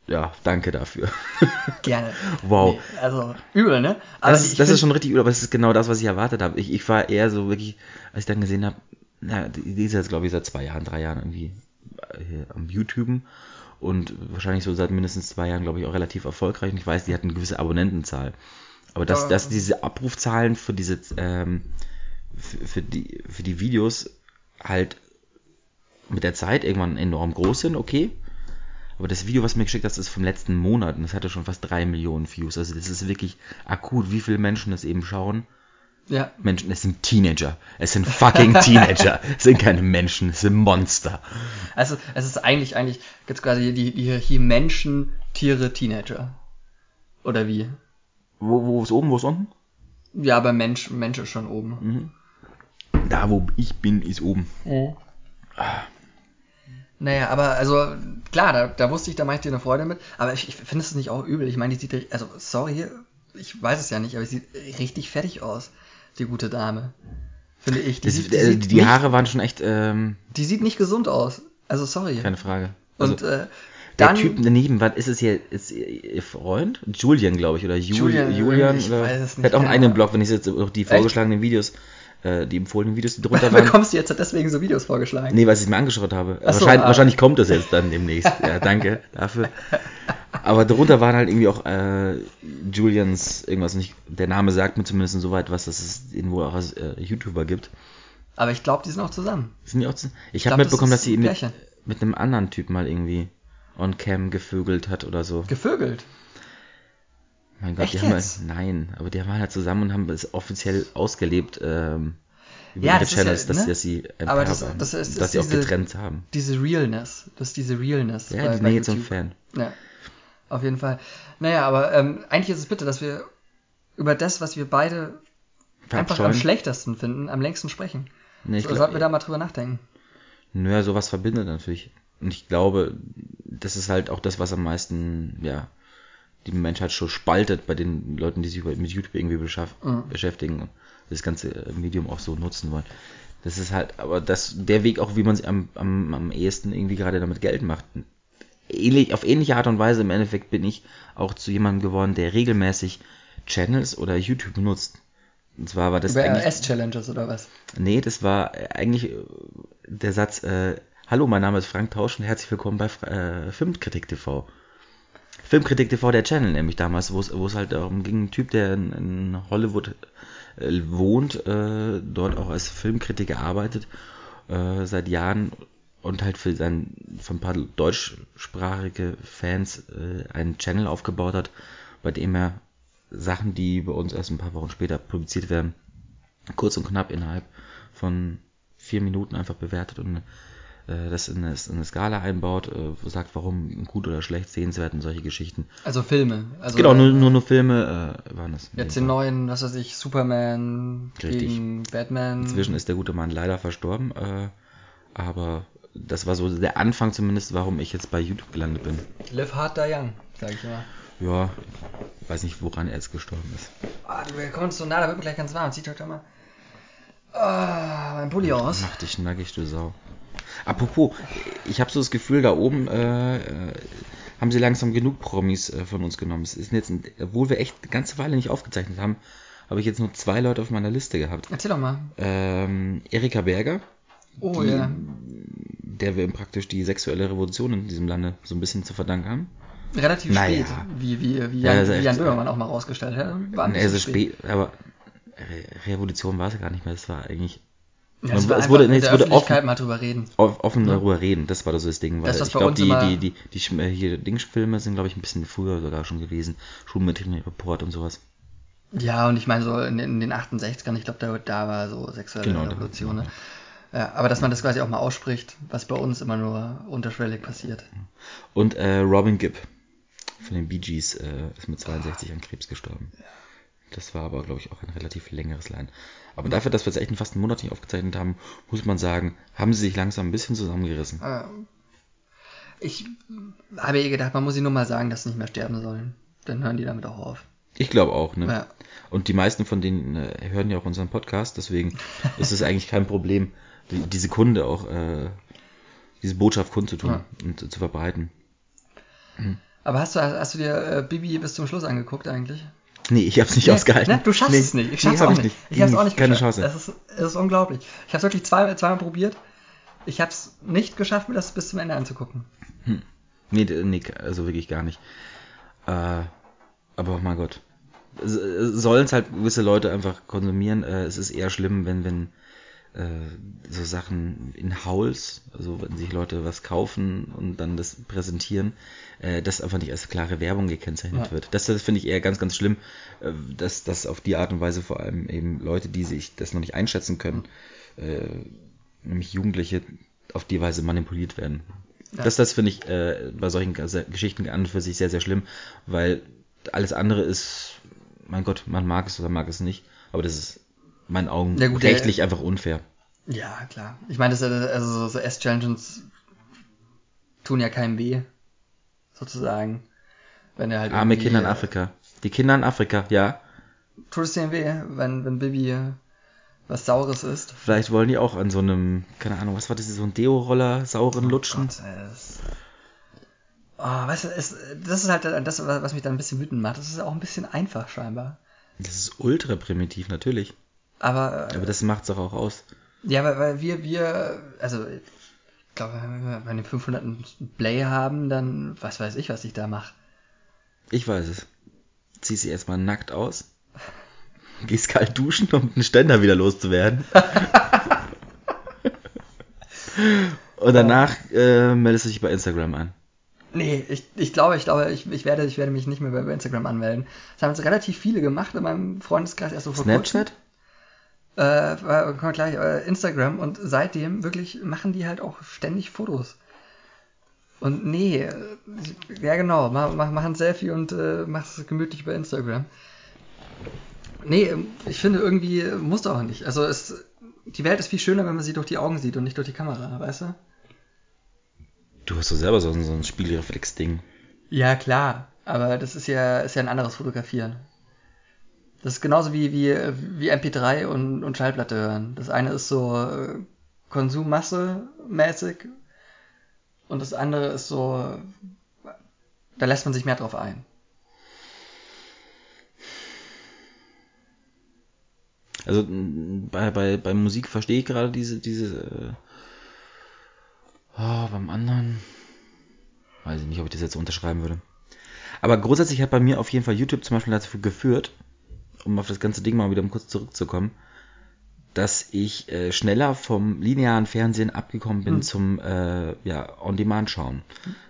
ja, danke dafür. Gerne. Wow. Nee, also übel, ne? Aber das ist, das ist schon richtig übel, aber es ist genau das, was ich erwartet habe. Ich, ich war eher so wirklich, als ich dann gesehen habe, na, die ist jetzt, glaube ich, seit zwei Jahren, drei Jahren irgendwie äh, hier am YouTuben und wahrscheinlich so seit mindestens zwei Jahren, glaube ich, auch relativ erfolgreich. Und ich weiß, die hat eine gewisse Abonnentenzahl. Aber dass, Ja. dass diese Abrufzahlen für diese, ähm, für, für, die, für die Videos halt mit der Zeit irgendwann enorm groß sind, okay. Aber das Video, was du mir geschickt hast, ist vom letzten Monat und das hatte schon fast drei Millionen Views. Also das ist wirklich akut, wie viele Menschen das eben schauen. Ja, Menschen, es sind Teenager. Es sind fucking Teenager. es sind keine Menschen, es sind Monster. also es ist eigentlich, eigentlich jetzt quasi die, die Hierarchie Menschen, Tiere, Teenager. Oder wie? Wo, wo ist oben, wo ist unten? Ja, aber Mensch, Mensch ist schon oben. Da, wo ich bin, ist oben. Naja, aber also klar, da, da wusste ich, da mache ich dir eine Freude mit. Aber ich, ich finde es nicht auch übel. Ich meine, die sieht, also sorry, ich weiß es ja nicht, aber sie sieht richtig fertig aus, die gute Dame. Finde ich. Die, Das, sieht, die, äh, sieht die nicht, Haare waren schon echt, ähm, die sieht nicht gesund aus. Also sorry. keine Frage. Also, Und äh, der dann, Typ daneben, was ist es hier? Ist ihr ihr Freund? Julian, glaube ich, oder Ju Julian, Julian, ich oder? weiß es Der hat auch einen nicht, eigenen. Blog, wenn ich jetzt auch die vorgeschlagenen Videos, äh, die empfohlenen Videos, die drunter waren. bekommst du jetzt deswegen so Videos vorgeschlagen? Nee, was ich mir angeschaut habe. So, wahrscheinlich, ah. wahrscheinlich kommt das jetzt dann demnächst. Ja, danke dafür. Aber darunter waren halt irgendwie auch äh, Julians irgendwas. Nicht, der Name sagt mir zumindest soweit was, dass es wohl auch als äh, YouTuber gibt. Aber ich glaube, die sind auch zusammen. Sind die auch zu, ich glaub, habe das mitbekommen, ist dass sie ein mit, mit einem anderen Typ mal irgendwie on cam gevögelt hat oder so. Gevögelt. Mein Gott, Echt die haben jetzt? halt, nein, aber die waren halt zusammen und haben es offiziell ausgelebt ähm, über Ja, ihre das ist ja, Channels, dass, ne? dass sie ein Aber Paar das- waren, das ist- dass ist sie auch diese- getrennt haben. Diese Realness. Das ist diese Realness. Ja, bei- die bei Nähe zum YouTube. Fan. Ja, auf jeden Fall. Naja, aber ähm, eigentlich ist es bitte, dass wir über das, was wir beide einfach am schlechtesten finden, am längsten sprechen. Nee, so, glaub- sollten wir da mal drüber nachdenken. Naja, sowas verbindet natürlich. Und ich glaube, das ist halt auch das, was am meisten, ja, die Menschheit schon spaltet bei den Leuten, die sich mit YouTube irgendwie Mhm. beschäftigen und das ganze äh, Medium auch so nutzen wollen. Das ist halt, aber das, der Weg auch, wie man sich am, am, am ehesten irgendwie gerade damit Geld macht. Ähnlich, auf ähnliche Art und Weise im Endeffekt bin ich auch zu jemandem geworden, der regelmäßig Channels oder YouTube nutzt. Und zwar war das Über. RS-Challenges oder was? Nee, das war äh, eigentlich äh, der Satz, äh, Hallo, mein Name ist Frank Tausch und herzlich willkommen bei äh, Filmkritik TV. Filmkritik TV, der Channel nämlich damals, wo es halt darum ging, ein Typ, der in, in Hollywood äh, wohnt, äh, dort auch als Filmkritiker arbeitet, seit Jahren und halt für, sein, für ein paar deutschsprachige Fans äh, einen Channel aufgebaut hat, bei dem er Sachen, die bei uns erst ein paar Wochen später publiziert werden, kurz und knapp innerhalb von vier Minuten einfach bewertet und äh, das in eine, in eine Skala einbaut, äh, sagt, warum gut oder schlecht, sehenswert und solche Geschichten. Also Filme. Also, genau, nur, äh, nur, nur Filme äh, waren das. in Jetzt den neuen, was weiß ich, Superman Richtig. gegen Batman. Inzwischen ist der gute Mann leider verstorben, äh, aber das war so der Anfang zumindest, warum ich jetzt bei YouTube gelandet bin. Live Hard Die Young, sag ich immer. Ja, weiß nicht, woran er jetzt gestorben ist. Ah, du kommst so nah, da wird mir gleich ganz warm. Zieht heute mal ah, mein Pulli aus. Mach dich nackig, du Sau. Apropos, ich habe so das Gefühl, da oben äh, äh, haben sie langsam genug Promis äh, von uns genommen. Es ist jetzt, ein, obwohl wir echt eine ganze Weile nicht aufgezeichnet haben, habe ich jetzt nur zwei Leute auf meiner Liste gehabt. Erzähl doch mal. Ähm, Erika Berger, Oh die- ja. der wir praktisch die sexuelle Revolution in diesem Lande so ein bisschen zu verdanken haben. Relativ Naja. spät, wie, wie, wie Ja, Jan, das ist wie Jan echt- Böhmermann auch mal rausgestellt hat. War bisschen also spät, aber Re Revolution war es gar nicht mehr. Es war eigentlich Ja, es Es war einfach wurde- nee, es wurde offen- mal drüber reden. off- offen darüber reden. Das war das, das Ding. Weil Das, was ich glaube, die, die, die, die, äh, hier Dingsfilme sind, glaube ich, ein bisschen früher sogar schon gewesen. Schulmädchenreport und sowas. Ja, und ich meine so in, in den 68ern, ich glaube, da, da war so sexuelle Genau, da- Revolution. Ne? Ja, aber dass man das quasi auch mal ausspricht, was bei uns immer nur unterschwellig passiert. Und äh, Robin Gibb von den Bee Gees äh, ist mit 62 an Krebs gestorben. Das war aber, glaube ich, auch ein relativ längeres Line. Aber dafür, dass wir es echt fast einen Monat nicht aufgezeichnet haben, muss man sagen, haben sie sich langsam ein bisschen zusammengerissen. Äh, Ich habe eh gedacht, man muss ihnen nur mal sagen, dass sie nicht mehr sterben sollen. Dann hören die damit auch auf. Ich glaube auch, ne? Ja. Und die meisten von denen äh, hören ja auch unseren Podcast, deswegen ist es eigentlich kein Problem, diese Kunde auch, äh, diese Botschaft kundzutun Ja. und äh, zu verbreiten. Aber hast du, hast du dir äh, Bibi bis zum Schluss angeguckt eigentlich? Nee, ich habe es nicht Nee, ausgehalten. Ne? Du schaffst Nee, es nicht. Ich nee, schaff's hab auch ich nicht. nicht. Ich hab's auch nicht Keine geschafft. Chance. Es ist, es ist unglaublich. Ich habe es wirklich zwei, zweimal probiert. Ich habe es nicht geschafft, mir das bis zum Ende anzugucken. Nee, d- nee, also wirklich gar nicht. Äh, aber oh mein Gott. Sollen es halt gewisse Leute einfach konsumieren. Äh, es ist eher schlimm, wenn, wenn äh, so Sachen in Hauls, also wenn sich Leute was kaufen und dann das präsentieren, äh, das einfach nicht als klare Werbung gekennzeichnet Ja. wird. Das, das finde ich eher ganz, ganz schlimm, äh, dass, dass auf die Art und Weise vor allem eben Leute, die sich das noch nicht einschätzen können, äh, nämlich Jugendliche, auf die Weise manipuliert werden. Ja. Das, das finde ich äh, bei solchen Geschichten an und für sich sehr, sehr schlimm, weil alles andere ist, mein Gott, man mag es oder mag es nicht, aber das ist meinen Augen Ja, gut, der- rechtlich einfach unfair. Ja, klar. Ich meine, das ist ja- also so, so S-Challenges tun ja keinem weh. Sozusagen. Wenn er halt Arme Kinder in äh, Afrika. Die Kinder in Afrika, ja. Tut es denen weh, wenn, wenn Bibi äh, was Saures isst. Vielleicht wollen die auch an so einem, keine Ahnung, was war das, so ein Deo-Roller, sauren Lutschen. Gott, ey, das, oh, weißt du, es, das ist halt das, was mich dann ein bisschen wütend macht. Das ist auch ein bisschen einfach scheinbar. Das ist ultra primitiv, natürlich. Aber, äh, Aber das macht's doch auch aus. ja, weil, weil wir, wir, also, ich glaube, wenn wir den 500 Play haben, dann, was weiß ich, was ich da mache. Ich weiß es. Zieh sie erstmal nackt aus. Gehst kalt duschen, um den Ständer wieder loszuwerden. Und danach äh, meldest du dich bei Instagram an. Nee, ich, ich glaube, ich glaube, ich, ich, werde, ich werde mich nicht mehr bei, Instagram anmelden. Das haben jetzt relativ viele gemacht in meinem Freundeskreis erst so vor Snapchat? kurzem. Äh, wir gleich, äh, Instagram und seitdem wirklich machen die halt auch ständig Fotos. Und nee, äh, ja genau, mach, mach, mach ein Selfie und äh, mach es gemütlich bei Instagram. Nee, ähm, ich finde irgendwie muss doch auch nicht. Also es, die Welt ist viel schöner, wenn man sie durch die Augen sieht und nicht durch die Kamera, weißt du? Du hast doch selber so, ein- so ein Spiegelreflex-Ding. Ja, klar. Aber das ist ja, ist ja ein anderes Fotografieren. Das ist genauso wie, wie, wie MP3 und, und Schallplatte hören. Das eine ist so äh, Konsummasse-mäßig und das andere ist so, da lässt man sich mehr drauf ein. Also bei, bei, bei Musik verstehe ich gerade diese, diese äh, oh, beim anderen weiß ich nicht, ob ich das jetzt unterschreiben würde. Aber grundsätzlich hat bei mir auf jeden Fall YouTube zum Beispiel dazu geführt, um auf das ganze Ding mal wieder kurz zurückzukommen, dass ich äh, schneller vom linearen Fernsehen abgekommen bin Hm. zum äh, ja, On-Demand-Schauen.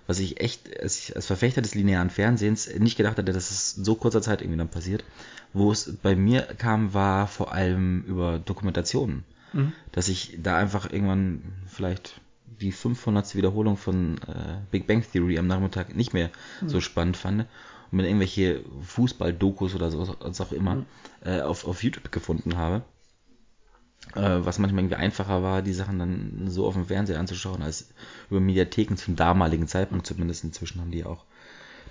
Was ich echt als, ich als Verfechter des linearen Fernsehens nicht gedacht hatte, dass es in so kurzer Zeit irgendwie dann passiert. Wo es bei mir kam, war vor allem über Dokumentationen. Mhm. Dass ich da einfach irgendwann vielleicht die 500. Wiederholung von äh, Big Bang Theory am Nachmittag nicht mehr so spannend fand mir irgendwelche Fußball-Dokus oder so, was auch immer äh, auf, auf YouTube gefunden habe. Äh, was manchmal irgendwie einfacher war, die Sachen dann so auf dem Fernseher anzuschauen, als über Mediatheken zum damaligen Zeitpunkt zumindest. Inzwischen haben die auch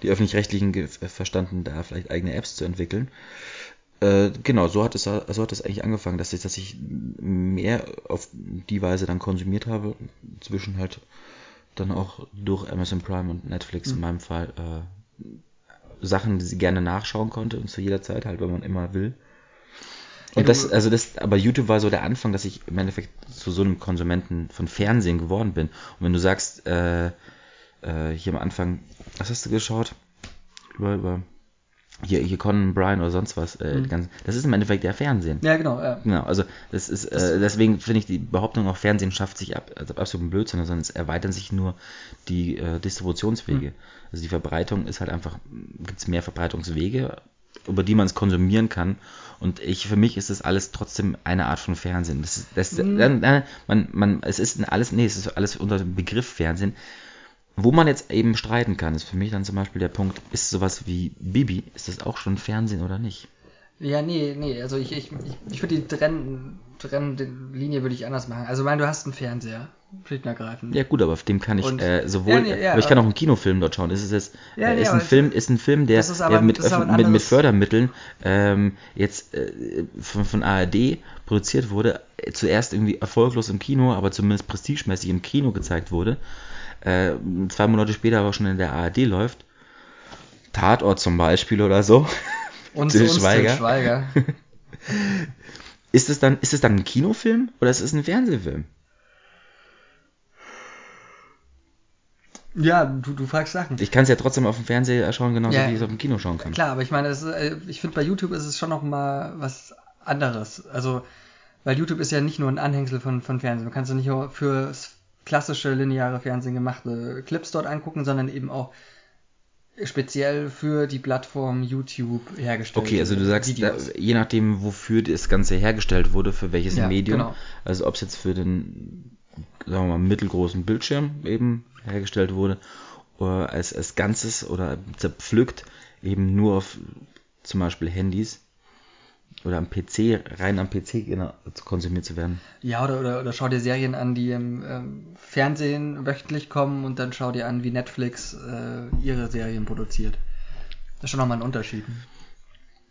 die öffentlich-rechtlichen verstanden, da vielleicht eigene Apps zu entwickeln. Äh, genau, so hat es so hat es eigentlich angefangen, dass ich, dass ich mehr auf die Weise dann konsumiert habe. Inzwischen halt dann auch durch Amazon Prime und Netflix in meinem Fall äh, Sachen, die sie gerne nachschauen konnte und zu jeder Zeit halt, wenn man immer will. Und das, also das, aber YouTube war so der Anfang, dass ich im Endeffekt zu so einem Konsumenten von Fernsehen geworden bin. Und wenn du sagst, äh, äh, hier am Anfang, was hast du geschaut? Über, über hier, hier Conan Bryan oder sonst was, äh, die ganzen, das ist im Endeffekt der Fernsehen. Ja, genau. Ja. Genau, also das ist, äh, deswegen finde ich die Behauptung auch Fernsehen schafft sich ab, also absolut Blödsinn, sondern es erweitern sich nur die äh, Distributionswege. Also die Verbreitung ist halt einfach, gibt es mehr Verbreitungswege über die man es konsumieren kann. Und ich, für mich ist das alles trotzdem eine Art von Fernsehen. Das ist, das, mhm. man, man, es ist alles, nee, es ist alles unter dem Begriff Fernsehen. Wo man jetzt eben streiten kann, ist für mich dann zum Beispiel der Punkt, ist sowas wie Bibi, ist das auch schon Fernsehen oder nicht? Ja, nee, nee, also ich, ich, ich, würde die Trenn, Trennlinie würde ich anders machen. Also ich meine, du hast einen Fernseher, schlicht und ergreifend. Ja gut, aber auf dem kann ich und, äh, sowohl, ja, nee, ja, aber ich kann auch einen Kinofilm dort schauen. Ist es jetzt, ja, äh, nee, ist, ein Film, ist ein Film, der, aber, der mit, mit, mit Fördermitteln ähm, jetzt äh, von, von ARD produziert wurde, zuerst irgendwie erfolglos im Kino, aber zumindest prestigemäßig im Kino gezeigt wurde äh, zwei Monate später aber schon in der ARD läuft. Tatort zum Beispiel oder so. Und Till Schweiger. Schweiger. ist es dann, ist es dann ein Kinofilm oder ist es ein Fernsehfilm? Ja, du, du fragst Sachen. Ich kann es ja trotzdem auf dem Fernseher schauen, genauso ja, wie ich es auf dem Kino schauen kann. Klar, aber ich meine, ist, äh, ich finde bei YouTube ist es schon noch mal was anderes. Also, weil YouTube ist ja nicht nur ein Anhängsel von, von Fernsehen. Du kannst ja nicht nur fürs klassische lineare Fernsehen gemachte Clips dort angucken, sondern eben auch speziell für die Plattform YouTube hergestellt. Okay, also du sagst, da, je nachdem, wofür das Ganze hergestellt wurde, für welches ja, Medium, genau. also ob es jetzt für den, sagen wir mal, mittelgroßen Bildschirm eben hergestellt wurde, oder als, als Ganzes oder zerpflückt, eben nur auf zum Beispiel Handys, oder am PC, rein am PC genau, konsumiert zu werden. Ja, oder, oder, oder schau dir Serien an, die im ähm, Fernsehen wöchentlich kommen und dann schau dir an, wie Netflix äh, ihre Serien produziert. Das ist schon nochmal ein Unterschied.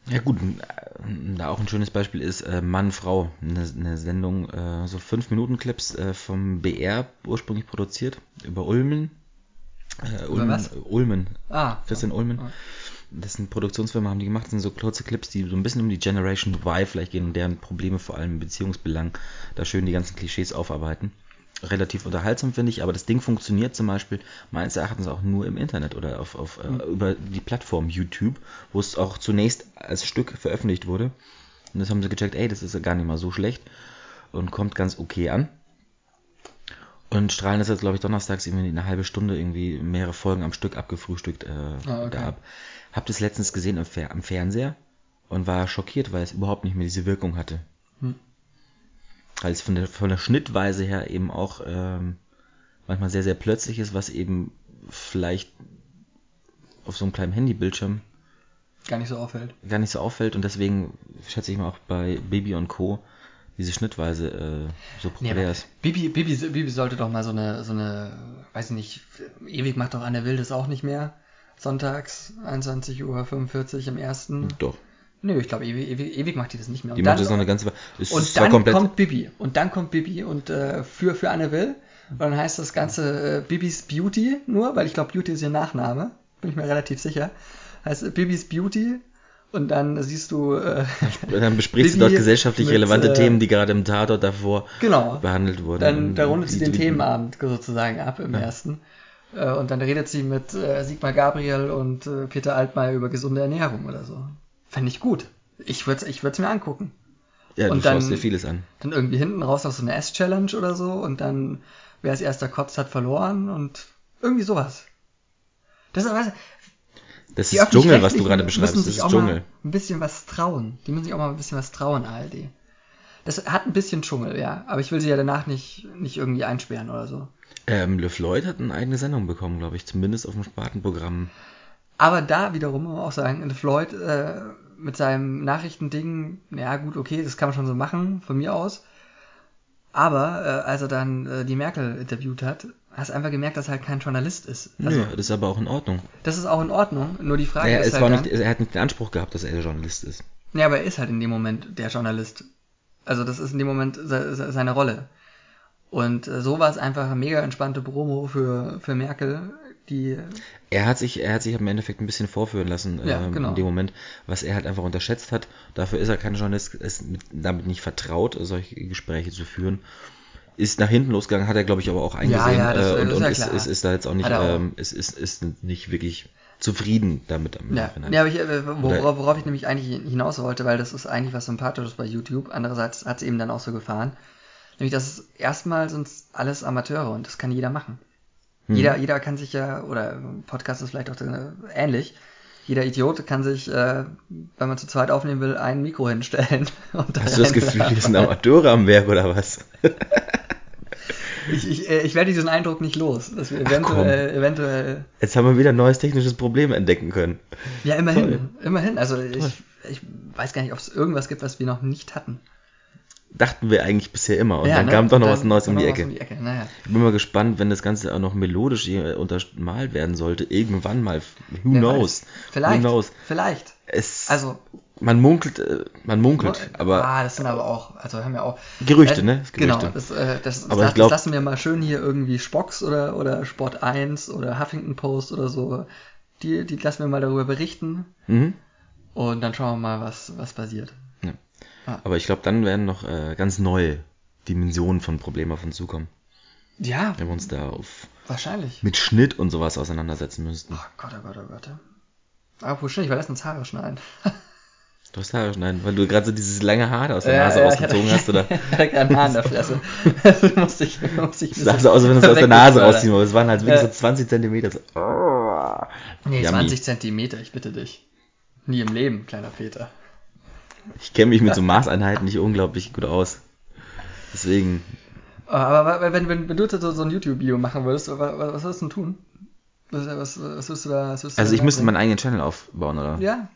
Ja gut, äh, da auch ein schönes Beispiel ist äh, Mann, Frau, eine, eine Sendung, äh, so 5 Minuten Clips äh, vom BR ursprünglich produziert, über Ulmen. Äh, Ulmen, über was? Ulmen. Ah. Christian Ulmen. Ah das sind Produktionsfirmen, haben die gemacht, das sind so kurze Clips, die so ein bisschen um die Generation Y vielleicht gehen und deren Probleme vor allem im Beziehungsbelang da schön die ganzen Klischees aufarbeiten. Relativ unterhaltsam finde ich, aber das Ding funktioniert zum Beispiel meines Erachtens auch nur im Internet oder auf, auf mhm. äh, über die Plattform YouTube, wo es auch zunächst als Stück veröffentlicht wurde. Und das haben sie gecheckt, ey, das ist ja gar nicht mal so schlecht und kommt ganz okay an. Und strahlen das jetzt, glaube ich, donnerstags irgendwie eine halbe Stunde irgendwie mehrere Folgen am Stück abgefrühstückt äh, ah, okay. da ab. Hab das letztens gesehen am, Fer am Fernseher und war schockiert, weil es überhaupt nicht mehr diese Wirkung hatte. Hm. Weil es von der, von der Schnittweise her eben auch ähm, manchmal sehr, sehr plötzlich ist, was eben vielleicht auf so einem kleinen Handybildschirm gar nicht so auffällt. Gar nicht so auffällt und deswegen schätze ich mal auch bei Baby und Co. diese Schnittweise äh, so populär nee, ist. Bibi, Bibi, Bibi sollte doch mal so eine, so eine, weiß ich nicht, ewig macht doch Anne Will das auch nicht mehr sonntags 21.45 Uhr im ersten. Doch. Nö, ich glaube, ewig, ewig, ewig, macht die das nicht mehr. Und die dann, macht das noch eine ganze Weile. Und dann kommt Bibi. Und dann kommt Bibi und äh, für, für Anne Will. Und dann heißt das Ganze äh, Bibis Beauty nur, weil ich glaube, Beauty ist ihr Nachname. Bin ich mir relativ sicher. Heißt äh, Bibis Beauty. Und dann siehst du. Äh, dann besprichst Bibi du dort gesellschaftlich mit, relevante äh, Themen, die gerade im Tatort davor genau, behandelt wurden. Dann, da rundet sie den Themenabend sozusagen ab im ja. ersten. Äh, und dann redet sie mit äh, Sigmar Gabriel und äh, Peter Altmaier über gesunde Ernährung oder so. Fände ich gut. Ich würde es ich würd's mir angucken. Ja, und du dann, schaust dir vieles an. Dann irgendwie hinten raus auf so eine S-Challenge oder so und dann, wer als erster kotzt, hat verloren und irgendwie sowas. Das ist, weißt, das ist Dschungel, was du gerade beschreibst. Das ist Dschungel. ein bisschen was trauen. Die müssen sich auch mal ein bisschen was trauen, ARD. Das hat ein bisschen Dschungel, ja. Aber ich will sie ja danach nicht, nicht irgendwie einsperren oder so. Ähm, Le Floyd hat eine eigene Sendung bekommen, glaube ich, zumindest auf dem Spartenprogramm. Aber da wiederum muss man auch sagen, Le Floyd äh, mit seinem Nachrichtending, ja gut, okay, das kann man schon so machen, von mir aus. Aber äh, als er dann äh, die Merkel interviewt hat, hast du einfach gemerkt, dass er halt kein Journalist ist. Also, Nö, das ist aber auch in Ordnung. Das ist auch in Ordnung, nur die Frage naja, ist halt dann, nicht, Er hat nicht den Anspruch gehabt, dass er Journalist ist. Ja, aber er ist halt in dem Moment der Journalist. Also das ist in dem Moment seine Rolle. Und äh, so war es einfach eine mega entspannte Promo für, für Merkel, die. Er hat sich, er hat sich im Endeffekt ein bisschen vorführen lassen ja, ähm, genau. in dem Moment, was er halt einfach unterschätzt hat. Dafür ist er kein Journalist, ist mit, damit nicht vertraut, solche Gespräche zu führen. Ist nach hinten losgegangen, hat er glaube ich aber auch eingesehen ja, ja, das, äh, und, und ist, ist, ist, da jetzt auch nicht. Ähm, ist, ist, ist nicht wirklich zufrieden damit am ja. Ja, aber ich, äh, worauf, worauf ich nämlich eigentlich hinaus wollte, weil das ist eigentlich was Sympathisches bei YouTube. Andererseits hat es eben dann auch so gefahren Nämlich, dass es erstmal sind alles Amateure und das kann jeder machen. Hm. Jeder, jeder kann sich ja, oder Podcast ist vielleicht auch ähnlich, jeder Idiot kann sich, äh, wenn man zu zweit aufnehmen will, ein Mikro hinstellen. Hast du das Gefühl, wir sind Amateure am Werk oder was? ich, ich, äh, ich werde diesen Eindruck nicht los, dass wir eventuell, Ach, eventuell. Jetzt haben wir wieder ein neues technisches Problem entdecken können. Ja, immerhin. Toll. Immerhin. Also ich, ich weiß gar nicht, ob es irgendwas gibt, was wir noch nicht hatten. Dachten wir eigentlich bisher immer. Und ja, dann ne? kam doch noch was Neues um die Ecke. Um die Ecke. Naja. Ich bin mal gespannt, wenn das Ganze auch noch melodisch untermalt werden sollte. Irgendwann mal. Who Wer knows? Vielleicht. Who knows? Vielleicht. Es, also. Man munkelt, äh, man munkelt, aber. Ah, das sind aber auch, also haben wir auch. Gerüchte, äh, ne? Genau, Gerüchte. Genau, das, äh, das, aber das, glaub, das lassen wir mal schön hier irgendwie Spocks oder, oder Sport 1 oder Huffington Post oder so. Die, die lassen wir mal darüber berichten. Mhm. Und dann schauen wir mal, was, was passiert. Ah. Aber ich glaube, dann werden noch äh, ganz neue Dimensionen von Problemen auf uns zukommen. Ja. Wenn wir uns da auf. Wahrscheinlich. Mit Schnitt und sowas auseinandersetzen müssten. Oh Gott, oh Gott, oh Gott. Apropos Schnitt, ich war letztens Haare schneiden. Du hast Haare schneiden, weil du gerade so dieses lange Haar aus der Nase ja, rausgezogen hatte, hast, oder? ich hatte gerade ein Haar in der Fresse. das musste ich, musste ich das sah so aus, wenn du es aus der Nase rausziehen wolltest. Es waren halt wirklich ja. so 20 Zentimeter. So. Nee, Yummy. 20 Zentimeter, ich bitte dich. Nie im Leben, kleiner Peter. Ich kenne mich mit so Maßeinheiten nicht unglaublich gut aus. Deswegen. Aber wenn, wenn, wenn du jetzt so ein YouTube-Video machen würdest, was, was würdest du tun? Was, was, was würdest du da? Was würdest du also ich müsste meinen eigenen Channel aufbauen, oder? Ja,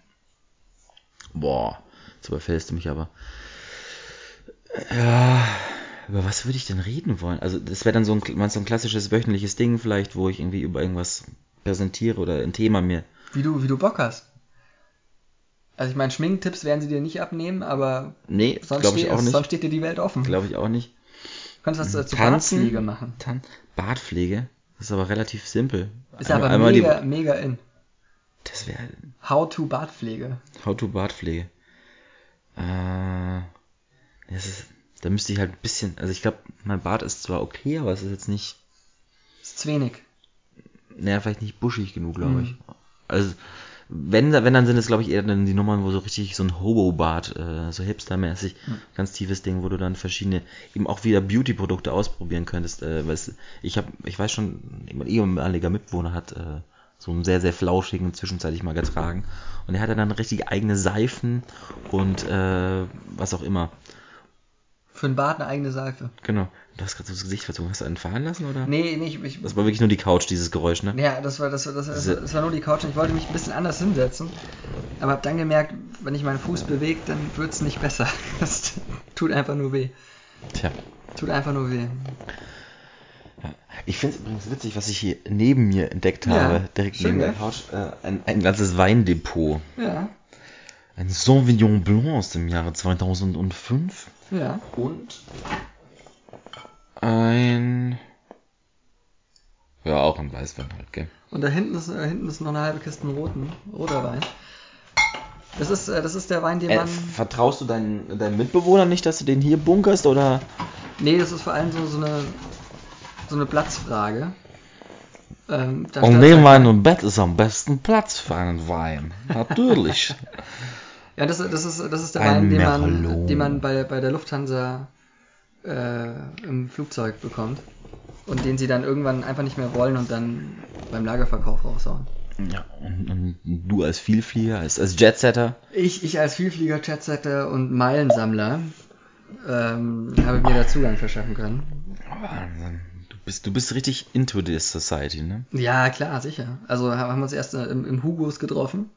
Boah, jetzt überfällst du mich aber. Ja, über was würde ich denn reden wollen? Also, das wäre dann so ein, so ein klassisches wöchentliches Ding, vielleicht, wo ich irgendwie über irgendwas präsentiere oder ein Thema mir. Wie du, wie du Bock hast. Also, ich meine, Schminktipps werden sie dir nicht abnehmen, aber. Nee, sonst, steht, ich auch nicht. sonst steht dir die Welt offen. Glaube ich auch nicht. Du kannst was zu Tanzen, Bartpflege machen. Tan Bartpflege? Das ist aber relativ simpel. Ist einmal, aber mega, die... mega in. Das wäre. How to Bartpflege. How to Bartpflege. Äh, das ist, da müsste ich halt ein bisschen, also ich glaube, mein Bart ist zwar okay, aber es ist jetzt nicht. Ist zu wenig. Naja, vielleicht nicht buschig genug, glaube mhm. ich. Also, wenn, wenn dann sind es, glaube ich, eher dann die Nummern, wo so richtig so ein Hobo-Bart, äh, so hipstermäßig, mhm. ganz tiefes Ding, wo du dann verschiedene, eben auch wieder Beauty-Produkte ausprobieren könntest. Äh, weil ich habe, ich weiß schon, mein ehemaliger Mitbewohner hat äh, so einen sehr, sehr flauschigen zwischenzeitlich mal getragen. Und er hatte dann richtig eigene Seifen und äh, was auch immer. Für den Bart eine eigene Seife. Genau. Du hast gerade so das Gesicht verzogen. Hast du einen fahren lassen, oder? Nee, nicht. Ich, das war wirklich nur die Couch, dieses Geräusch, ne? Ja, das war, das, war, das, das, das war nur die Couch. Ich wollte mich ein bisschen anders hinsetzen. Aber hab dann gemerkt, wenn ich meinen Fuß bewege, dann wird es nicht besser. Das tut einfach nur weh. Tja. Tut einfach nur weh. Ich finde es übrigens witzig, was ich hier neben mir entdeckt habe, ja, direkt schön, neben der Couch, äh, ein, ein ganzes Weindepot. Ja. Ein Sauvignon Blanc aus dem Jahre 2005. Ja. Und ein ja, auch ein Weißwein halt, gell? Und da hinten ist, äh, hinten ist noch eine halbe Kiste roten, roter Wein. Das ist, äh, das ist der Wein, den äh, man. Vertraust du deinen, deinen Mitbewohnern nicht, dass du den hier bunkerst oder? Nee, das ist vor allem so, so eine so eine Platzfrage. Ähm, Und neben meinem Bett ist am besten Platz für einen Wein. Natürlich. ja, das, das, ist, das ist der Ein Wein, den man, den man bei, bei der Lufthansa äh, im Flugzeug bekommt. Und den sie dann irgendwann einfach nicht mehr wollen und dann beim Lagerverkauf raushauen. Ja, und, und du als Vielflieger, als, als Jetsetter? Ich, ich als Vielflieger, Jetsetter und Meilensammler ähm, habe mir da Zugang verschaffen können. Wahnsinn bist, du bist richtig into this society, ne? Ja, klar, sicher. Also haben wir uns erst im, im Hugos getroffen.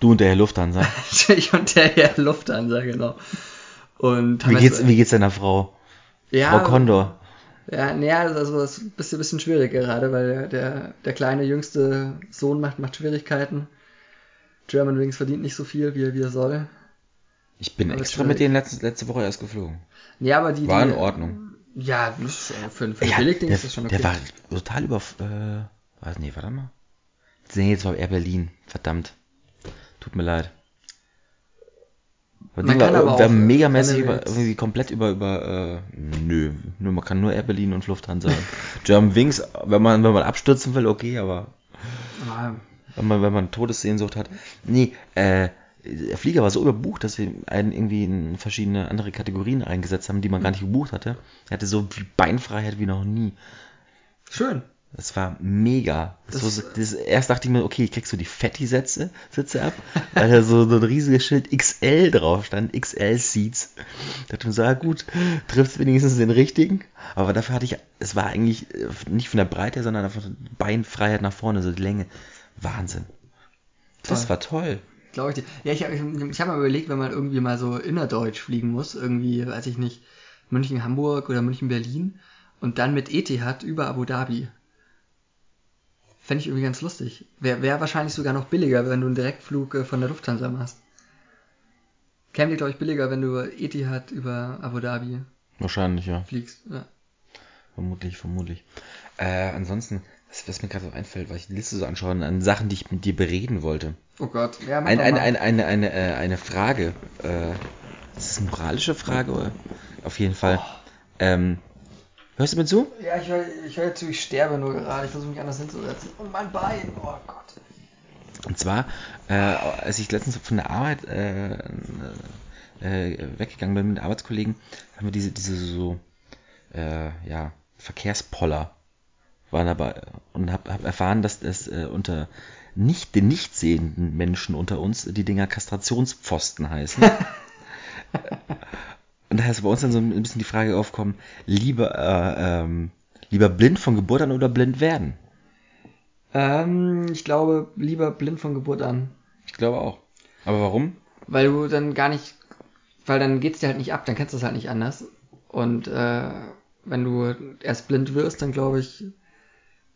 Du und der Herr Lufthansa. ich und der Herr Lufthansa, genau. Und wie, geht's, wie geht's deiner Frau? Ja, Frau Condor. Ja, naja, also das ist ein bisschen, bisschen schwierig gerade, weil der, der kleine jüngste Sohn macht, macht Schwierigkeiten. German Wings verdient nicht so viel, wie er, wie er soll. Ich bin aber extra mit denen letzte, letzte Woche erst geflogen. Ja, aber die. War die, in Ordnung. Ja, für, für ja, Billigding ist das schon okay. Der war total über. Äh, weiß nee, warte mal. Nee, jetzt war Air Berlin. Verdammt. Tut mir leid. Aber man die war, war äh, megamäßig über, irgendwie komplett über, über, äh, nö, nur, man kann nur Air Berlin und Lufthansa. German Wings, wenn man, wenn man abstürzen will, okay, aber, ah. wenn man, wenn man Todessehnsucht hat. Nee, äh, der Flieger war so überbucht, dass sie einen irgendwie in verschiedene andere Kategorien eingesetzt haben, die man gar nicht gebucht hatte. Er hatte so viel Beinfreiheit wie noch nie. Schön. Das war mega. Das Das- war so, das, erst dachte ich mir, okay, kriegst du die Fetti-Sätze Sitze ab, weil da so, so ein riesiges Schild XL drauf stand, XL-Seats. Da dachte ich mir so, ja gut, trifft wenigstens den richtigen. Aber dafür hatte ich, es war eigentlich äh, nicht von der Breite, sondern einfach Beinfreiheit nach vorne, so die Länge. Wahnsinn. Das Toll. war toll. Glaube ich dir. Ja, ich, ich, ich habe mal überlegt, wenn man irgendwie mal so innerdeutsch fliegen muss, irgendwie, weiß ich nicht, München, Hamburg oder München, Berlin und dann mit Etihad über Abu Dhabi. Fände ich irgendwie ganz lustig. Wäre wär wahrscheinlich sogar noch billiger, wenn du einen Direktflug äh, von der Lufthansa machst. Käme dir, glaube ich, billiger, wenn du Etihad über Abu Dhabi Wahrscheinlich, ja. fliegst. Ja. Vermutlich, vermutlich. Äh, ansonsten, was, was mir gerade so einfällt, weil ich die Liste so anschaue, an Sachen, die ich mit dir bereden wollte. Oh Gott. Ja, mach Ein, ein, ein, eine, eine, äh, eine Frage. Äh, ist das eine moralische Frage? Oder? Auf jeden Fall. Ähm, hörst du mir zu? Ja, ich höre ich hör zu, ich sterbe nur gerade. Ich versuche mich anders hinzusetzen. Und mein Bein, oh Gott. Und zwar, äh, als ich letztens von der Arbeit äh, äh, weggegangen bin mit Arbeitskollegen, haben wir diese, diese so, äh, ja, Verkehrspoller waren dabei und habe hab erfahren, dass das äh, unter nicht den nicht sehenden Menschen unter uns die Dinger Kastrationspfosten heißen. und daher ist bei uns dann so ein bisschen die Frage aufkommen, lieber, äh, ähm, lieber blind von Geburt an oder blind werden? Ähm, ich glaube, lieber blind von Geburt an. Ich glaube auch. Aber warum? Weil du dann gar nicht, weil dann geht's dir halt nicht ab, dann kennst du es halt nicht anders. Und äh, wenn du erst blind wirst, dann glaube ich,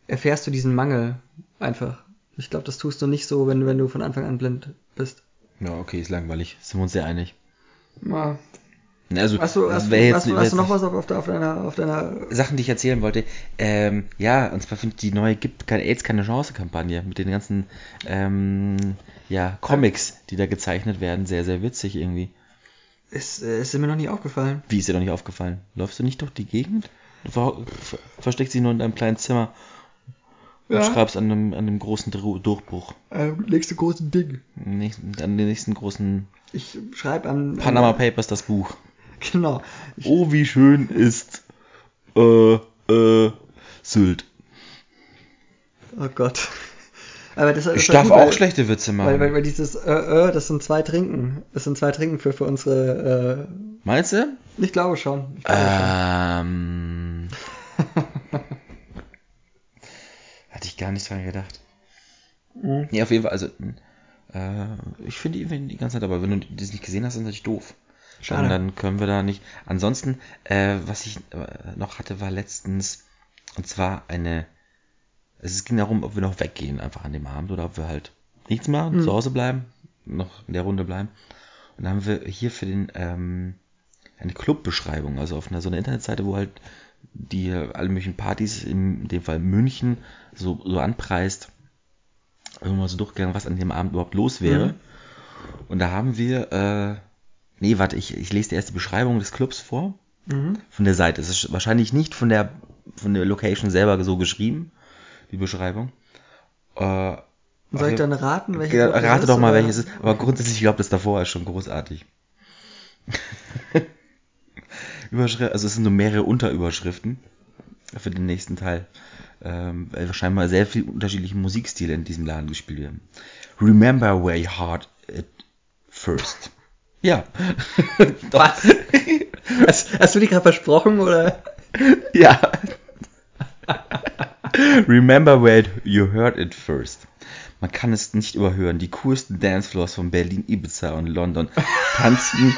erfährst du diesen Mangel einfach. Ich glaube, das tust du nicht so, wenn, wenn du von Anfang an blind bist. Ja, okay, ist langweilig. Sind wir uns sehr einig. Ja. Also, Hast du, das hast, jetzt- hast, du, hast du noch was auf, auf, deiner, auf deiner Sachen, die ich erzählen wollte. Ähm, ja, und zwar finde ich die neue Gibt kein AIDS, keine Chance-Kampagne mit den ganzen ähm, ja, Comics, die da gezeichnet werden, sehr, sehr witzig irgendwie. ist, äh, ist mir noch nie aufgefallen. Wie ist dir doch nicht aufgefallen? Läufst du nicht durch die Gegend? Du ver ver versteckst dich nur in deinem kleinen Zimmer und Ja. schreibst an einem, an einem großen Dru Durchbruch. Äh, nächste große Ding. Nächsten, an den nächsten großen Ich schreibe an. Panama an, Papers das Buch. Genau. Oh, wie schön ist äh, äh, Sylt. oh Gott. Aber das, das Ich darf gut, weil- auch schlechte Witze machen. Weil, weil, weil dieses äh, äh, das sind zwei Trinken. Das sind zwei Trinken für, für unsere. Meinst du? Äh, ich glaube schon. Ich glaube Ähm. Hatte ich gar nicht dran gedacht. schon. Mhm. Nee, auf jeden Fall, also. Äh, ich finde die, die ganze Zeit, aber wenn du das nicht gesehen hast, dann ist natürlich doof. Schade. Dann, können wir da nicht. Ansonsten, äh, was ich äh, noch hatte, war letztens, und zwar eine. Es ging darum, ob wir noch weggehen einfach an dem Abend oder ob wir halt nichts machen, Mhm. zu Hause bleiben, noch in der Runde bleiben. Und dann haben wir hier für den ähm, eine Clubbeschreibung, also auf einer so einer Internetseite, wo halt die alle möglichen Partys, in dem Fall München, so, so anpreist, irgendwann so durchgegangen, was an dem Abend überhaupt los wäre. Mhm. Und da haben wir, äh, nee, warte, ich, ich lese dir erst die Beschreibung des Clubs vor, Mhm. von der Seite. Es ist wahrscheinlich nicht von der, von der Location selber so geschrieben, die Beschreibung. Äh, Soll ich dann raten, welche Ge- Gruppe das Rate doch mal, oder? welches es ist. Aber grundsätzlich, ich glaube, das davor ist schon großartig. Überschrift, also es sind so mehrere Unterüberschriften für den nächsten Teil. Ähm, weil scheinbar sehr viel unterschiedliche Musikstile in diesem Laden gespielt werden. Remember where your heart it first. Ja. Was? hast, hast du die gerade versprochen oder? ja. Remember where you heard it first. Man kann es nicht überhören. Die coolsten Dancefloors von Berlin, Ibiza und London tanzen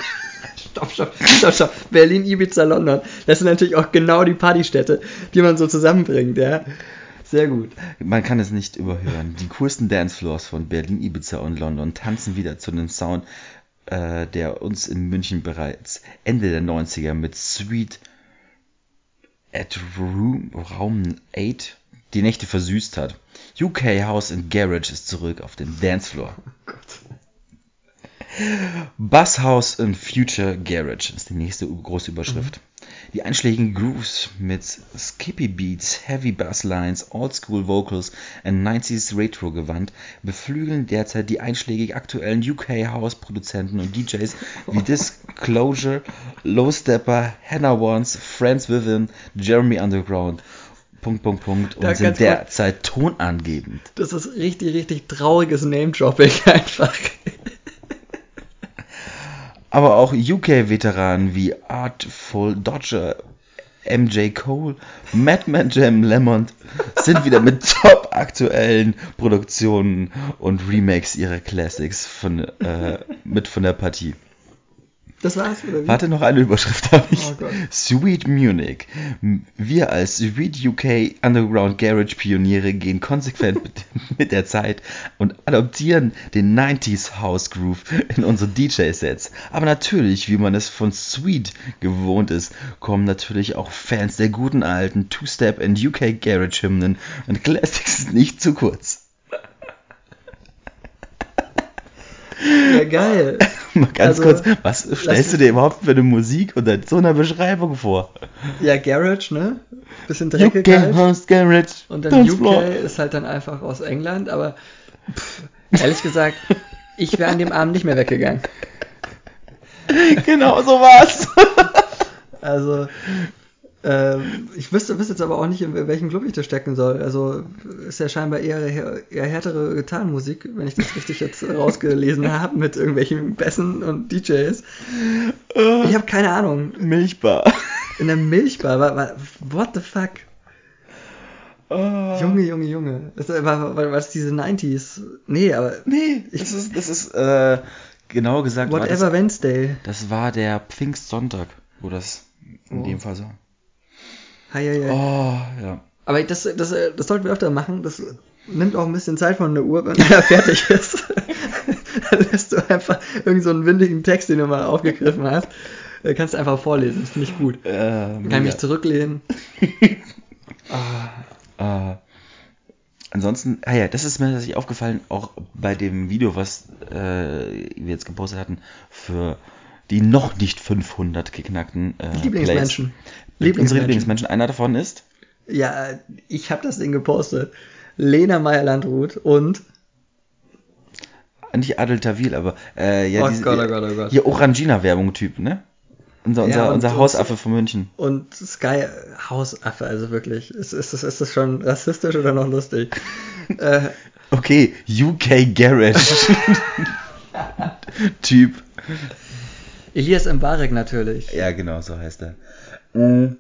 Stopp, stopp, stopp, stopp. Berlin, Ibiza, London. Das sind natürlich auch genau die Partystädte, die man so zusammenbringt, ja. Sehr gut. Man kann es nicht überhören. Die coolsten Dancefloors von Berlin, Ibiza und London tanzen wieder zu einem Sound, äh, der uns in München bereits Ende der 90er mit Sweet at Room, Raum 8 die Nächte versüßt hat. UK House and Garage ist zurück auf dem Dancefloor. Oh Gott. Basshouse and Future Garage ist die nächste große Überschrift. Die einschlägigen Grooves mit Skippy Beats, Heavy Bass Lines, Oldschool Vocals und 90s Retro Gewand beflügeln derzeit die einschlägig aktuellen UK House Produzenten und DJs wie Disclosure, Low Stepper, Hannah Wants, Friends Within, Jeremy Underground, Punkt, Punkt, Punkt und Da sind derzeit tonangebend. Das ist richtig, richtig trauriges Name-Dropping einfach. Aber auch UK-Veteranen wie Artful Dodger, MJ Cole, Madman Jam Lemont sind wieder mit top aktuellen Produktionen und Remakes ihrer Classics von, äh, mit von der Partie. Das war's, oder wie? Warte, noch eine Überschrift habe ich. Oh Gott. Sweet Munich. Wir als Sweet UK Underground Garage Pioniere gehen konsequent mit, mit der Zeit und adoptieren den 90s House Groove in unsere DJ-Sets. Aber natürlich, wie man es von Sweet gewohnt ist, kommen natürlich auch Fans der guten alten Two-Step and UK Garage Hymnen und Classics nicht zu kurz. Ja, geil. Mal ganz Also, kurz, was stellst du dir überhaupt für eine Musik unter so einer Beschreibung vor? Ja, Garage, ne? Bisschen dreckig UK halt. House Garage. Und dann UK Floor. ist halt dann einfach aus England, aber pff, ehrlich gesagt, ich wäre an dem Abend nicht mehr weggegangen. Genau so war's. Also, ich wüsste, wüsste jetzt aber auch nicht, in welchem Club ich da stecken soll. Also, ist ja scheinbar eher, eher härtere Gitarrenmusik, wenn ich das richtig jetzt rausgelesen habe, mit irgendwelchen Bässen und DJs. Ich habe keine Ahnung. Milchbar. In der Milchbar, what the fuck? Oh. Junge, Junge, Junge. Das war, war, war das diese 90s? Nee, aber Nee, das ist, das ist, äh, genau gesagt, Whatever das, Wednesday. das war der Pfingstsonntag, wo das in Oh. dem Fall so. Hi, hi. Oh, ja. Aber das, das, das sollten wir öfter machen. Das nimmt auch ein bisschen Zeit von der Uhr, wenn er fertig ist. Dann lässt du einfach irgendeinen so einen windigen Text, den du mal aufgegriffen hast. äh, Kannst du einfach vorlesen. Das finde ich gut. Äh, Kann ich mich zurücklehnen. Äh, ansonsten, ah ja, das ist mir tatsächlich aufgefallen, auch bei dem Video, was äh, wir jetzt gepostet hatten, für die noch nicht 500 geknackten äh, Lieblingsmenschen. Plays. Unsere Lieblingsmenschen. Einer davon ist Ja, ich habe das Ding gepostet. Lena Meyer-Landrut und nicht Adel Tawil, aber äh, ja, Oh diese, Gott, oh Gott, oh Gott. hier Orangina-Werbung-Typ, ne? Unser, unser, Ja, und- unser Hausaffe von München. und Sky Hausaffe, also wirklich. Ist, ist, das, ist das schon rassistisch oder noch lustig? äh, Okay, UK Garage. typ. Elias Mbarek natürlich. Ja, genau, so heißt er. Mhm.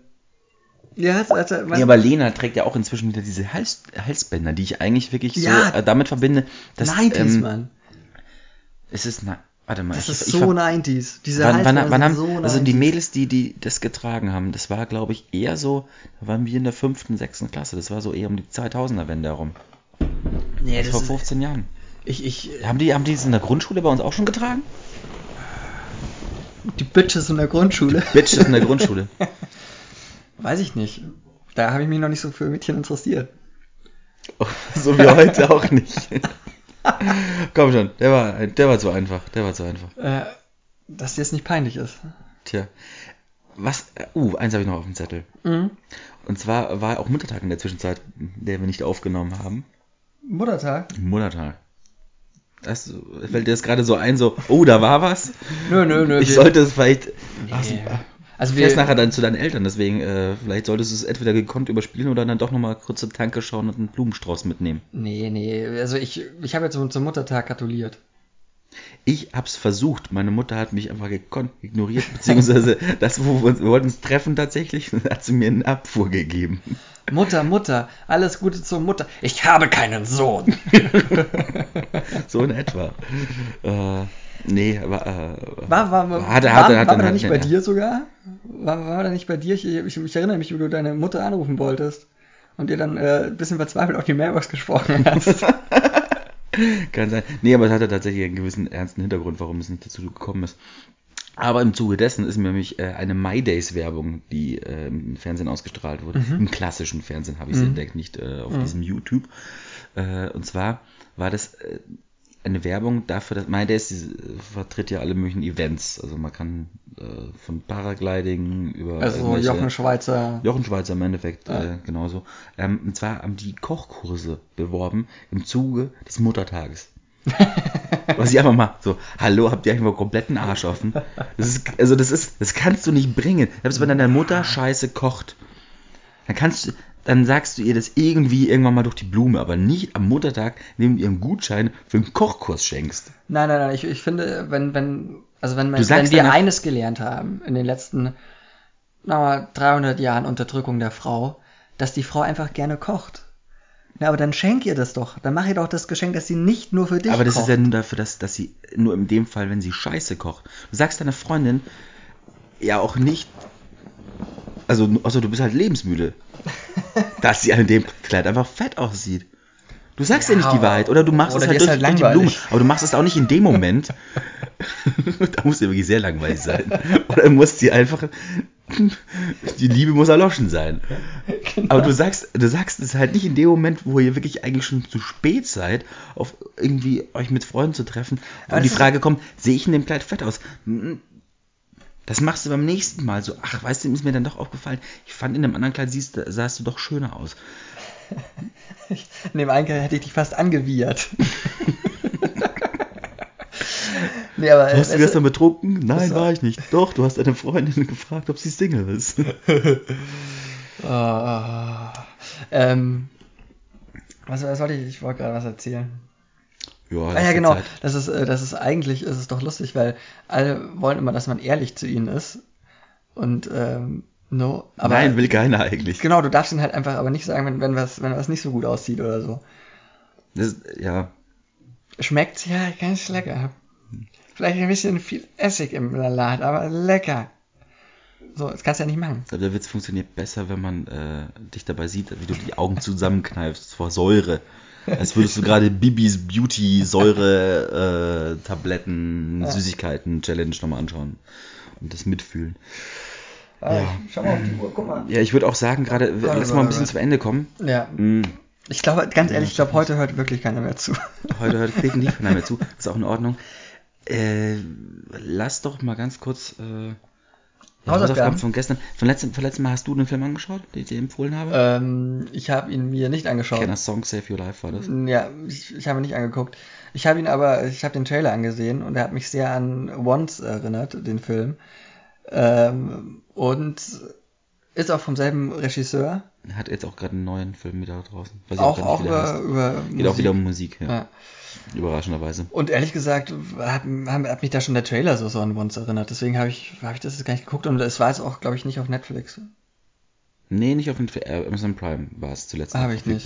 Ja, also, also, Ja, aber Lena trägt ja auch inzwischen wieder diese Hals Halsbänder, die ich eigentlich wirklich Ja. so äh, damit verbinde, dass 90s, ähm, Mann. es ist na, warte mal, Das ich, ist ich, so ver- 90s. Diese wann, wann, Halsbänder wann haben, sind so also die 90s. Mädels, die die das getragen haben, das war glaube ich eher so, da waren wir in der fünften, sechsten Klasse, das war so eher um die 2000er Wende herum, Nee, das das vor ist, 15 Jahren. ich, ich, Haben die haben die es in der Grundschule bei uns auch schon getragen? Die Bitches in der Grundschule. Bitches in der Grundschule. Weiß ich nicht. Da habe ich mich noch nicht so für Mädchen interessiert. so wie heute auch nicht. Komm schon, der war der war zu einfach, der war zu einfach. Äh, dass dir jetzt nicht peinlich ist. Tja. Was, äh, uh, eins habe ich noch auf dem Zettel. Mhm. Und zwar war auch Muttertag in der Zwischenzeit, der wir nicht aufgenommen haben. Muttertag? Muttertag. Das fällt dir das gerade so ein, so, oh, da war was? Nö, nö, nö. Ich wir- sollte es vielleicht. Ach, du Also fährst wir, nachher dann zu deinen Eltern, deswegen, äh, vielleicht solltest du es entweder gekonnt überspielen oder dann doch nochmal kurz zur Tanke schauen und einen Blumenstrauß mitnehmen. Nee, nee. Also ich, ich habe jetzt zum zum Muttertag gratuliert. Ich hab's versucht, meine Mutter hat mich einfach gekonnt ignoriert, beziehungsweise das, wo wir, uns, wir wollten uns treffen tatsächlich, hat sie mir eine Abfuhr gegeben. Mutter, Mutter, alles Gute zur Mutter. Ich habe keinen Sohn. So in etwa. äh, nee, aber. Äh, War, war, war, hatte, war, hatte, war hatte, war er nicht bei ja. dir sogar? War, war er nicht bei dir? Ich, ich, ich erinnere mich, wie du deine Mutter anrufen wolltest. Und dir dann äh, ein bisschen verzweifelt auf die Mailbox gesprochen hast. Kann sein. Nee, aber es hatte tatsächlich einen gewissen ernsten Hintergrund, warum es nicht dazu gekommen ist. Aber im Zuge dessen ist mir nämlich äh, eine My Days Werbung, die äh, im Fernsehen ausgestrahlt wurde. Im klassischen Fernsehen habe ich sie Mhm. entdeckt, nicht äh, auf diesem YouTube. Äh, und zwar war das äh, eine Werbung dafür, dass My Days die, äh, vertritt ja alle möglichen Events. Also man kann äh, von Paragliding über Also Jochen Schweizer. Jochen Schweizer im Endeffekt Ja. äh, genauso. Ähm, und zwar haben die Kochkurse beworben im Zuge des Muttertages. Was ich einfach mal so, hallo, habt ihr eigentlich mal kompletten Arsch offen? Das ist, also das ist, das kannst du nicht bringen. Selbst wenn deine Mutter scheiße kocht, dann kannst du, dann sagst du ihr das irgendwie irgendwann mal durch die Blume, aber nicht am Muttertag, indem du ihr einen Gutschein für einen Kochkurs schenkst. Nein, nein, nein, ich, ich finde, wenn, wenn, also wenn, man, wenn wir eines gelernt haben in den letzten, na mal, 300 Jahren Unterdrückung der Frau, dass die Frau einfach gerne kocht. Ja, aber dann schenk ihr das doch. Dann mach ihr doch das Geschenk, dass sie nicht nur für dich Aber das kocht. ist ja nur dafür, dass, dass sie, nur in dem Fall, wenn sie Scheiße kocht. Du sagst deiner Freundin ja auch nicht, also, also du bist halt lebensmüde, dass sie an dem Kleid einfach fett aussieht. Du sagst ja, Ja, nicht die Wahrheit oder du machst oder es halt durch, halt durch die Blume. Aber du machst es auch nicht in dem Moment. da muss dir wirklich sehr langweilig sein. Oder muss sie einfach, die Liebe muss erloschen sein. Genau. Aber du sagst, du sagst es halt nicht in dem Moment, wo ihr wirklich eigentlich schon zu spät seid, auf irgendwie euch mit Freunden zu treffen. Aber Und die Frage kommt, sehe ich in dem Kleid fett aus? Hm, Das machst du beim nächsten Mal so. Ach, weißt du, ist mir dann doch aufgefallen. Ich fand in dem anderen Kleid siehst, du- sahst du doch schöner aus. In dem einen hätte ich dich fast angewiehert. nee, aber, Hast du es- gestern betrunken? Nein, war- ich nicht. Doch, du hast deine Freundin gefragt, ob sie Single ist. Ah, ähm, was, was wollte ich? Ich wollte gerade was erzählen. Ja, Ah ja, genau. Zeit. Das ist, äh, das ist eigentlich, ist es doch lustig, weil alle wollen immer, dass man ehrlich zu ihnen ist. Und, ähm, no. Aber Nein, will keiner eigentlich. Genau, du darfst ihnen halt einfach aber nicht sagen, wenn, wenn was, wenn was nicht so gut aussieht oder so. Das, ja, Schmeckt ja ganz lecker. Vielleicht ein bisschen viel Essig im Salat, aber lecker. So, das kannst du ja nicht machen. glaube, der Witz funktioniert besser, wenn man äh, dich dabei sieht, wie du die Augen zusammenkneifst vor Säure. Als würdest du gerade Bibis Beauty Säure äh, Tabletten Ja. Süßigkeiten Challenge nochmal anschauen und das mitfühlen. Ah, Ja. Schau mal auf die Uhr, guck mal. Ja, ich würde auch sagen, gerade Warte, lass mal ein bisschen warte. zum Ende kommen. Ja, Hm, ich glaube, ganz ehrlich, ich glaube, heute hört wirklich keiner mehr zu. Heute hört definitiv keiner mehr zu. Ist auch in Ordnung. Äh, lass doch mal ganz kurz äh, Hausaufgaben? Von gestern. Von letztem, von letztem Mal hast du den Film angeschaut, den ich dir empfohlen habe? ähm, ich habe ihn mir nicht angeschaut. Kenner Song Save Your Life war das. Ja, ich, ich habe ihn nicht angeguckt. Ich habe ihn aber, ich habe den Trailer angesehen und er hat mich sehr an Once erinnert, den Film. Ähm, und ist auch vom selben Regisseur. Er hat jetzt auch gerade einen neuen Film wieder draußen. Weiß Auch, auch der über, über Geht Musik. auch wieder um Musik, ja. Ja. Überraschenderweise. Und ehrlich gesagt hat, hat, mich da schon der Trailer so, an Once erinnert. Deswegen habe ich, hab ich das jetzt gar nicht geguckt und es war jetzt auch, glaube ich, nicht auf Netflix. Nee, nicht auf äh, Amazon Prime war es zuletzt. Hab noch ich nicht.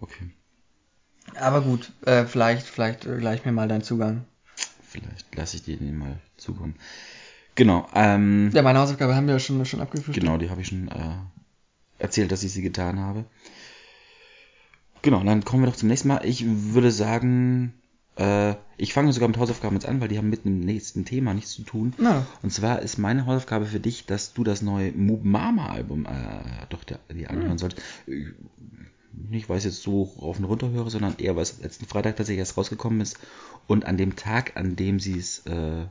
Okay. Aber gut, äh, vielleicht, vielleicht äh, gleich mir mal deinen Zugang. Vielleicht lasse ich dir den mal zukommen. Genau, ähm, Ja, meine Hausaufgabe haben wir ja schon, schon abgefrühstückt. genau, die habe ich schon äh, erzählt, dass ich sie getan habe. Genau, dann kommen wir doch zum nächsten Mal. Ich würde sagen, äh, ich fange sogar mit Hausaufgaben jetzt an, weil die haben mit dem nächsten Thema nichts zu tun. Na, Und zwar ist meine Hausaufgabe für dich, dass du das neue Moob Mama Album äh, doch dir dir anhören solltest. Ich- Nicht, weil ich jetzt so rauf und runter höre, sondern eher, weil es letzten Freitag tatsächlich erst rausgekommen ist und an dem Tag, an dem sie es äh,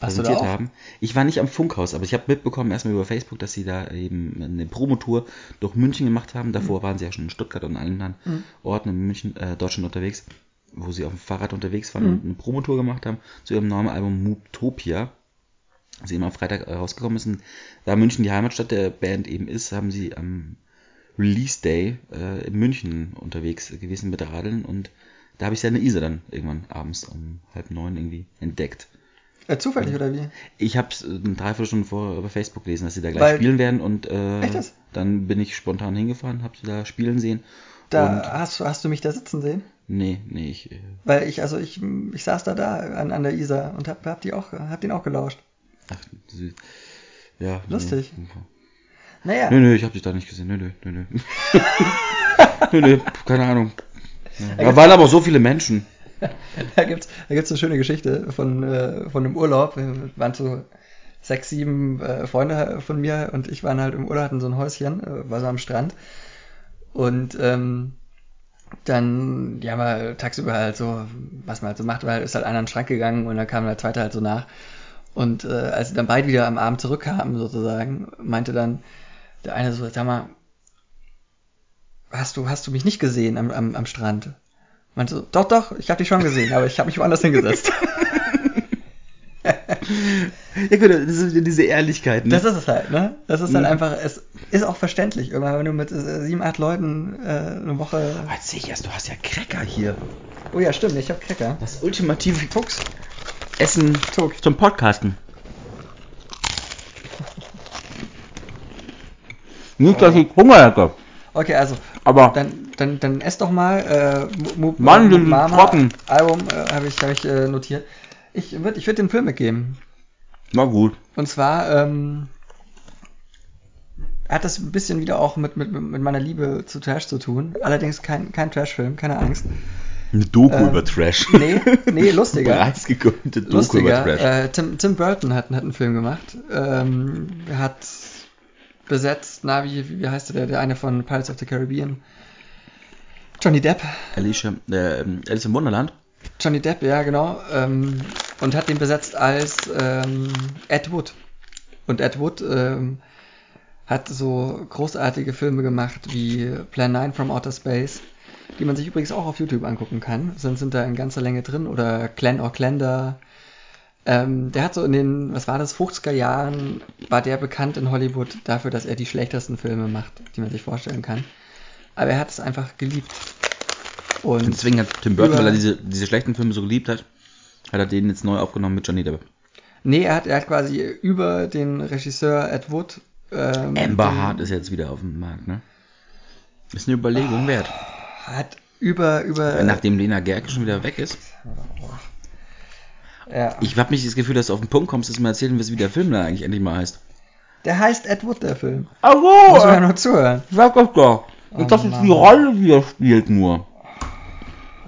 präsentiert haben. Ich war nicht am Funkhaus, aber ich habe mitbekommen erstmal über Facebook, dass sie da eben eine Promotour durch München gemacht haben. Davor waren sie ja schon in Stuttgart und allen anderen Mhm. Orten in München, äh, Deutschland unterwegs, wo sie auf dem Fahrrad unterwegs waren Mhm. und eine Promotour gemacht haben zu ihrem neuen Album Mooptopia. Als sie eben am Freitag äh, rausgekommen ist. Und da München die Heimatstadt der Band eben ist, haben sie am Release Day äh, in München unterwegs gewesen mit Radeln und da habe ich seine Isa dann irgendwann abends um halb neun irgendwie entdeckt. Äh, zufällig oder wie? Ich habe es eine Dreiviertelstunde vorher über Facebook gelesen, dass sie da gleich Weil- spielen werden und äh, dann bin ich spontan hingefahren, habe sie da spielen sehen. Da hast, du- hast du mich da sitzen sehen? nee, nee, ich äh, Weil ich, also ich, ich saß da da an, an der Isar und hab, hab, die auch, hab den auch gelauscht. ach, süß. Ja, Lustig. Nee. Naja, Nö, nö, ich habe dich da nicht gesehen. Nö, nö, nö, nö. nö, nö, keine Ahnung. Ja, da waren aber so viele Menschen. da gibt's, da gibt's eine schöne Geschichte von, äh, von einem Urlaub. Wir waren so sechs, sieben äh, Freunde von mir und ich waren halt im Urlaub, hatten so ein Häuschen, äh, war so am Strand. Und ähm, dann, ja, mal tagsüber halt so, was man halt so macht, weil ist halt einer in den Schrank gegangen und dann kam der zweite halt so nach. Und äh, als sie dann beide wieder am Abend zurückkamen, sozusagen, meinte dann der eine so, sag mal, hast du, hast du mich nicht gesehen am, am, am Strand? Meinte so, doch, doch, ich habe dich schon gesehen, aber ich habe mich woanders hingesetzt. Ja gut, das ist diese Ehrlichkeit. Ne? Das ist es halt, ne? Das ist halt Mhm. einfach, es ist auch verständlich. Irgendwann, wenn du mit äh, sieben, acht Leuten äh, eine Woche. Aber jetzt sehe ich erst, du hast ja Cracker hier. Oh ja, stimmt, ich hab Cracker. Das ultimative Fuchs. Essen Tuck. zum Podcasten. Nicht, dass ich Hunger hätte. Okay, also, Aber dann, dann, dann ess doch mal. Äh, die sind trocken. Album äh, habe ich, hab ich äh, notiert. Ich würde ich würd den Film mitgeben. na gut. Und zwar ähm, hat das ein bisschen wieder auch mit, mit, mit meiner Liebe zu Trash zu tun. Allerdings kein, kein Trash-Film, keine Angst. Eine Doku Ähm, über Trash. Nee, nee, lustiger. Bereits gegründete Doku lustiger. über Trash. Äh, Tim, Tim Burton hat, hat einen Film gemacht. Ähm, er hat besetzt, na, wie, wie heißt der, der eine von Pirates of the Caribbean? Johnny Depp. Alicia, äh, Alice im Wunderland. Johnny Depp, ja, genau. Ähm, und hat den besetzt als ähm, Ed Wood. Und Ed Wood ähm, hat so großartige Filme gemacht wie Plan 9 from Outer Space, die man sich übrigens auch auf YouTube angucken kann. Sind, sind da in ganzer Länge drin. Oder Clan or Clender. Ähm, der hat so in den, was war das, 50er Jahren, war der bekannt in Hollywood dafür, dass er die schlechtesten Filme macht, die man sich vorstellen kann. Aber er hat es einfach geliebt. Und deswegen hat Tim Burton, weil er diese, diese schlechten Filme so geliebt hat, hat er den jetzt neu aufgenommen mit Johnny Depp. Nee, er hat, er hat quasi über den Regisseur Ed Wood. Ähm, Amber Hart ist jetzt wieder auf dem Markt, ne? Ist eine Überlegung wert. Hat über, über. Nachdem Lena Gerke schon wieder weg ist. Ja. Ich habe nicht das Gefühl, dass du auf den Punkt kommst, dass du mir erzählen wirst, wie der Film da eigentlich endlich mal heißt. Der heißt Ed Wood, der Film. Ach Muss man ja so, nur zuhören. sag das doch. Oh das ist die Rolle, die er spielt nur.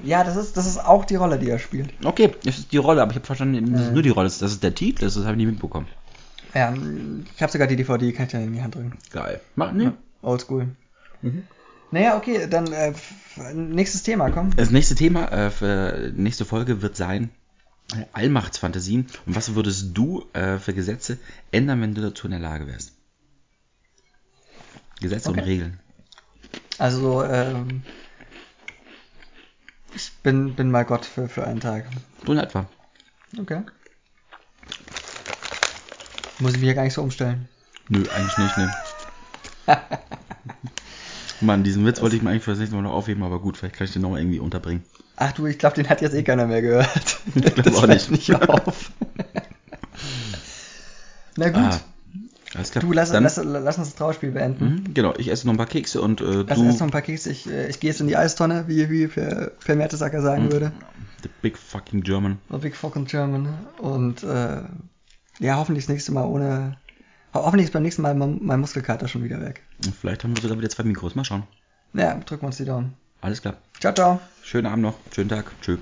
Ja, das ist, das ist auch die Rolle, die er spielt. Okay, das ist die Rolle, aber ich habe verstanden, das ist Mhm. nur die Rolle. Das ist der Titel, das habe ich nicht mitbekommen. Ja, ich habe sogar die DVD, kann ich dir in die Hand drücken. Geil. Mach, ne? Oldschool. Naja, okay, dann äh, nächstes Thema, komm. Das nächste Thema äh, für nächste Folge wird sein äh, Allmachtsfantasien. Und was würdest du äh, für Gesetze ändern, wenn du dazu in der Lage wärst? Gesetze und Okay. Regeln. Also, ähm, ich bin, bin mal Gott für, für einen Tag. So in etwa. Okay. Muss ich mich ja gar nicht so umstellen. Nö, eigentlich nicht, ne. Mann, diesen Witz wollte ich mir eigentlich für das nächste Mal noch aufheben, aber gut, vielleicht kann ich den nochmal irgendwie unterbringen. Ach du, ich glaube, den hat jetzt eh keiner mehr gehört. Ich glaub Das auch nicht. nicht auf. Na gut, Ah, du lass, Dann, lass, lass uns das Trauerspiel beenden. Mhm, genau, ich esse noch ein paar Kekse und äh, Lass du, erst noch ein paar Kekse. Ich, äh, ich gehe jetzt in die Eistonne, wie, wie Per, per Mertesacker sagen Mhm. würde. the big fucking German. A Big Fucking German. Und äh, ja, hoffentlich das nächste Mal ohne. ho- Hoffentlich ist beim nächsten Mal mein, mein Muskelkater schon wieder weg. Vielleicht haben wir sogar wieder zwei Mikros. Mal schauen. Ja, drücken wir uns die Daumen. Alles klar. Ciao, ciao. Schönen Abend noch. Schönen Tag. Tschüss.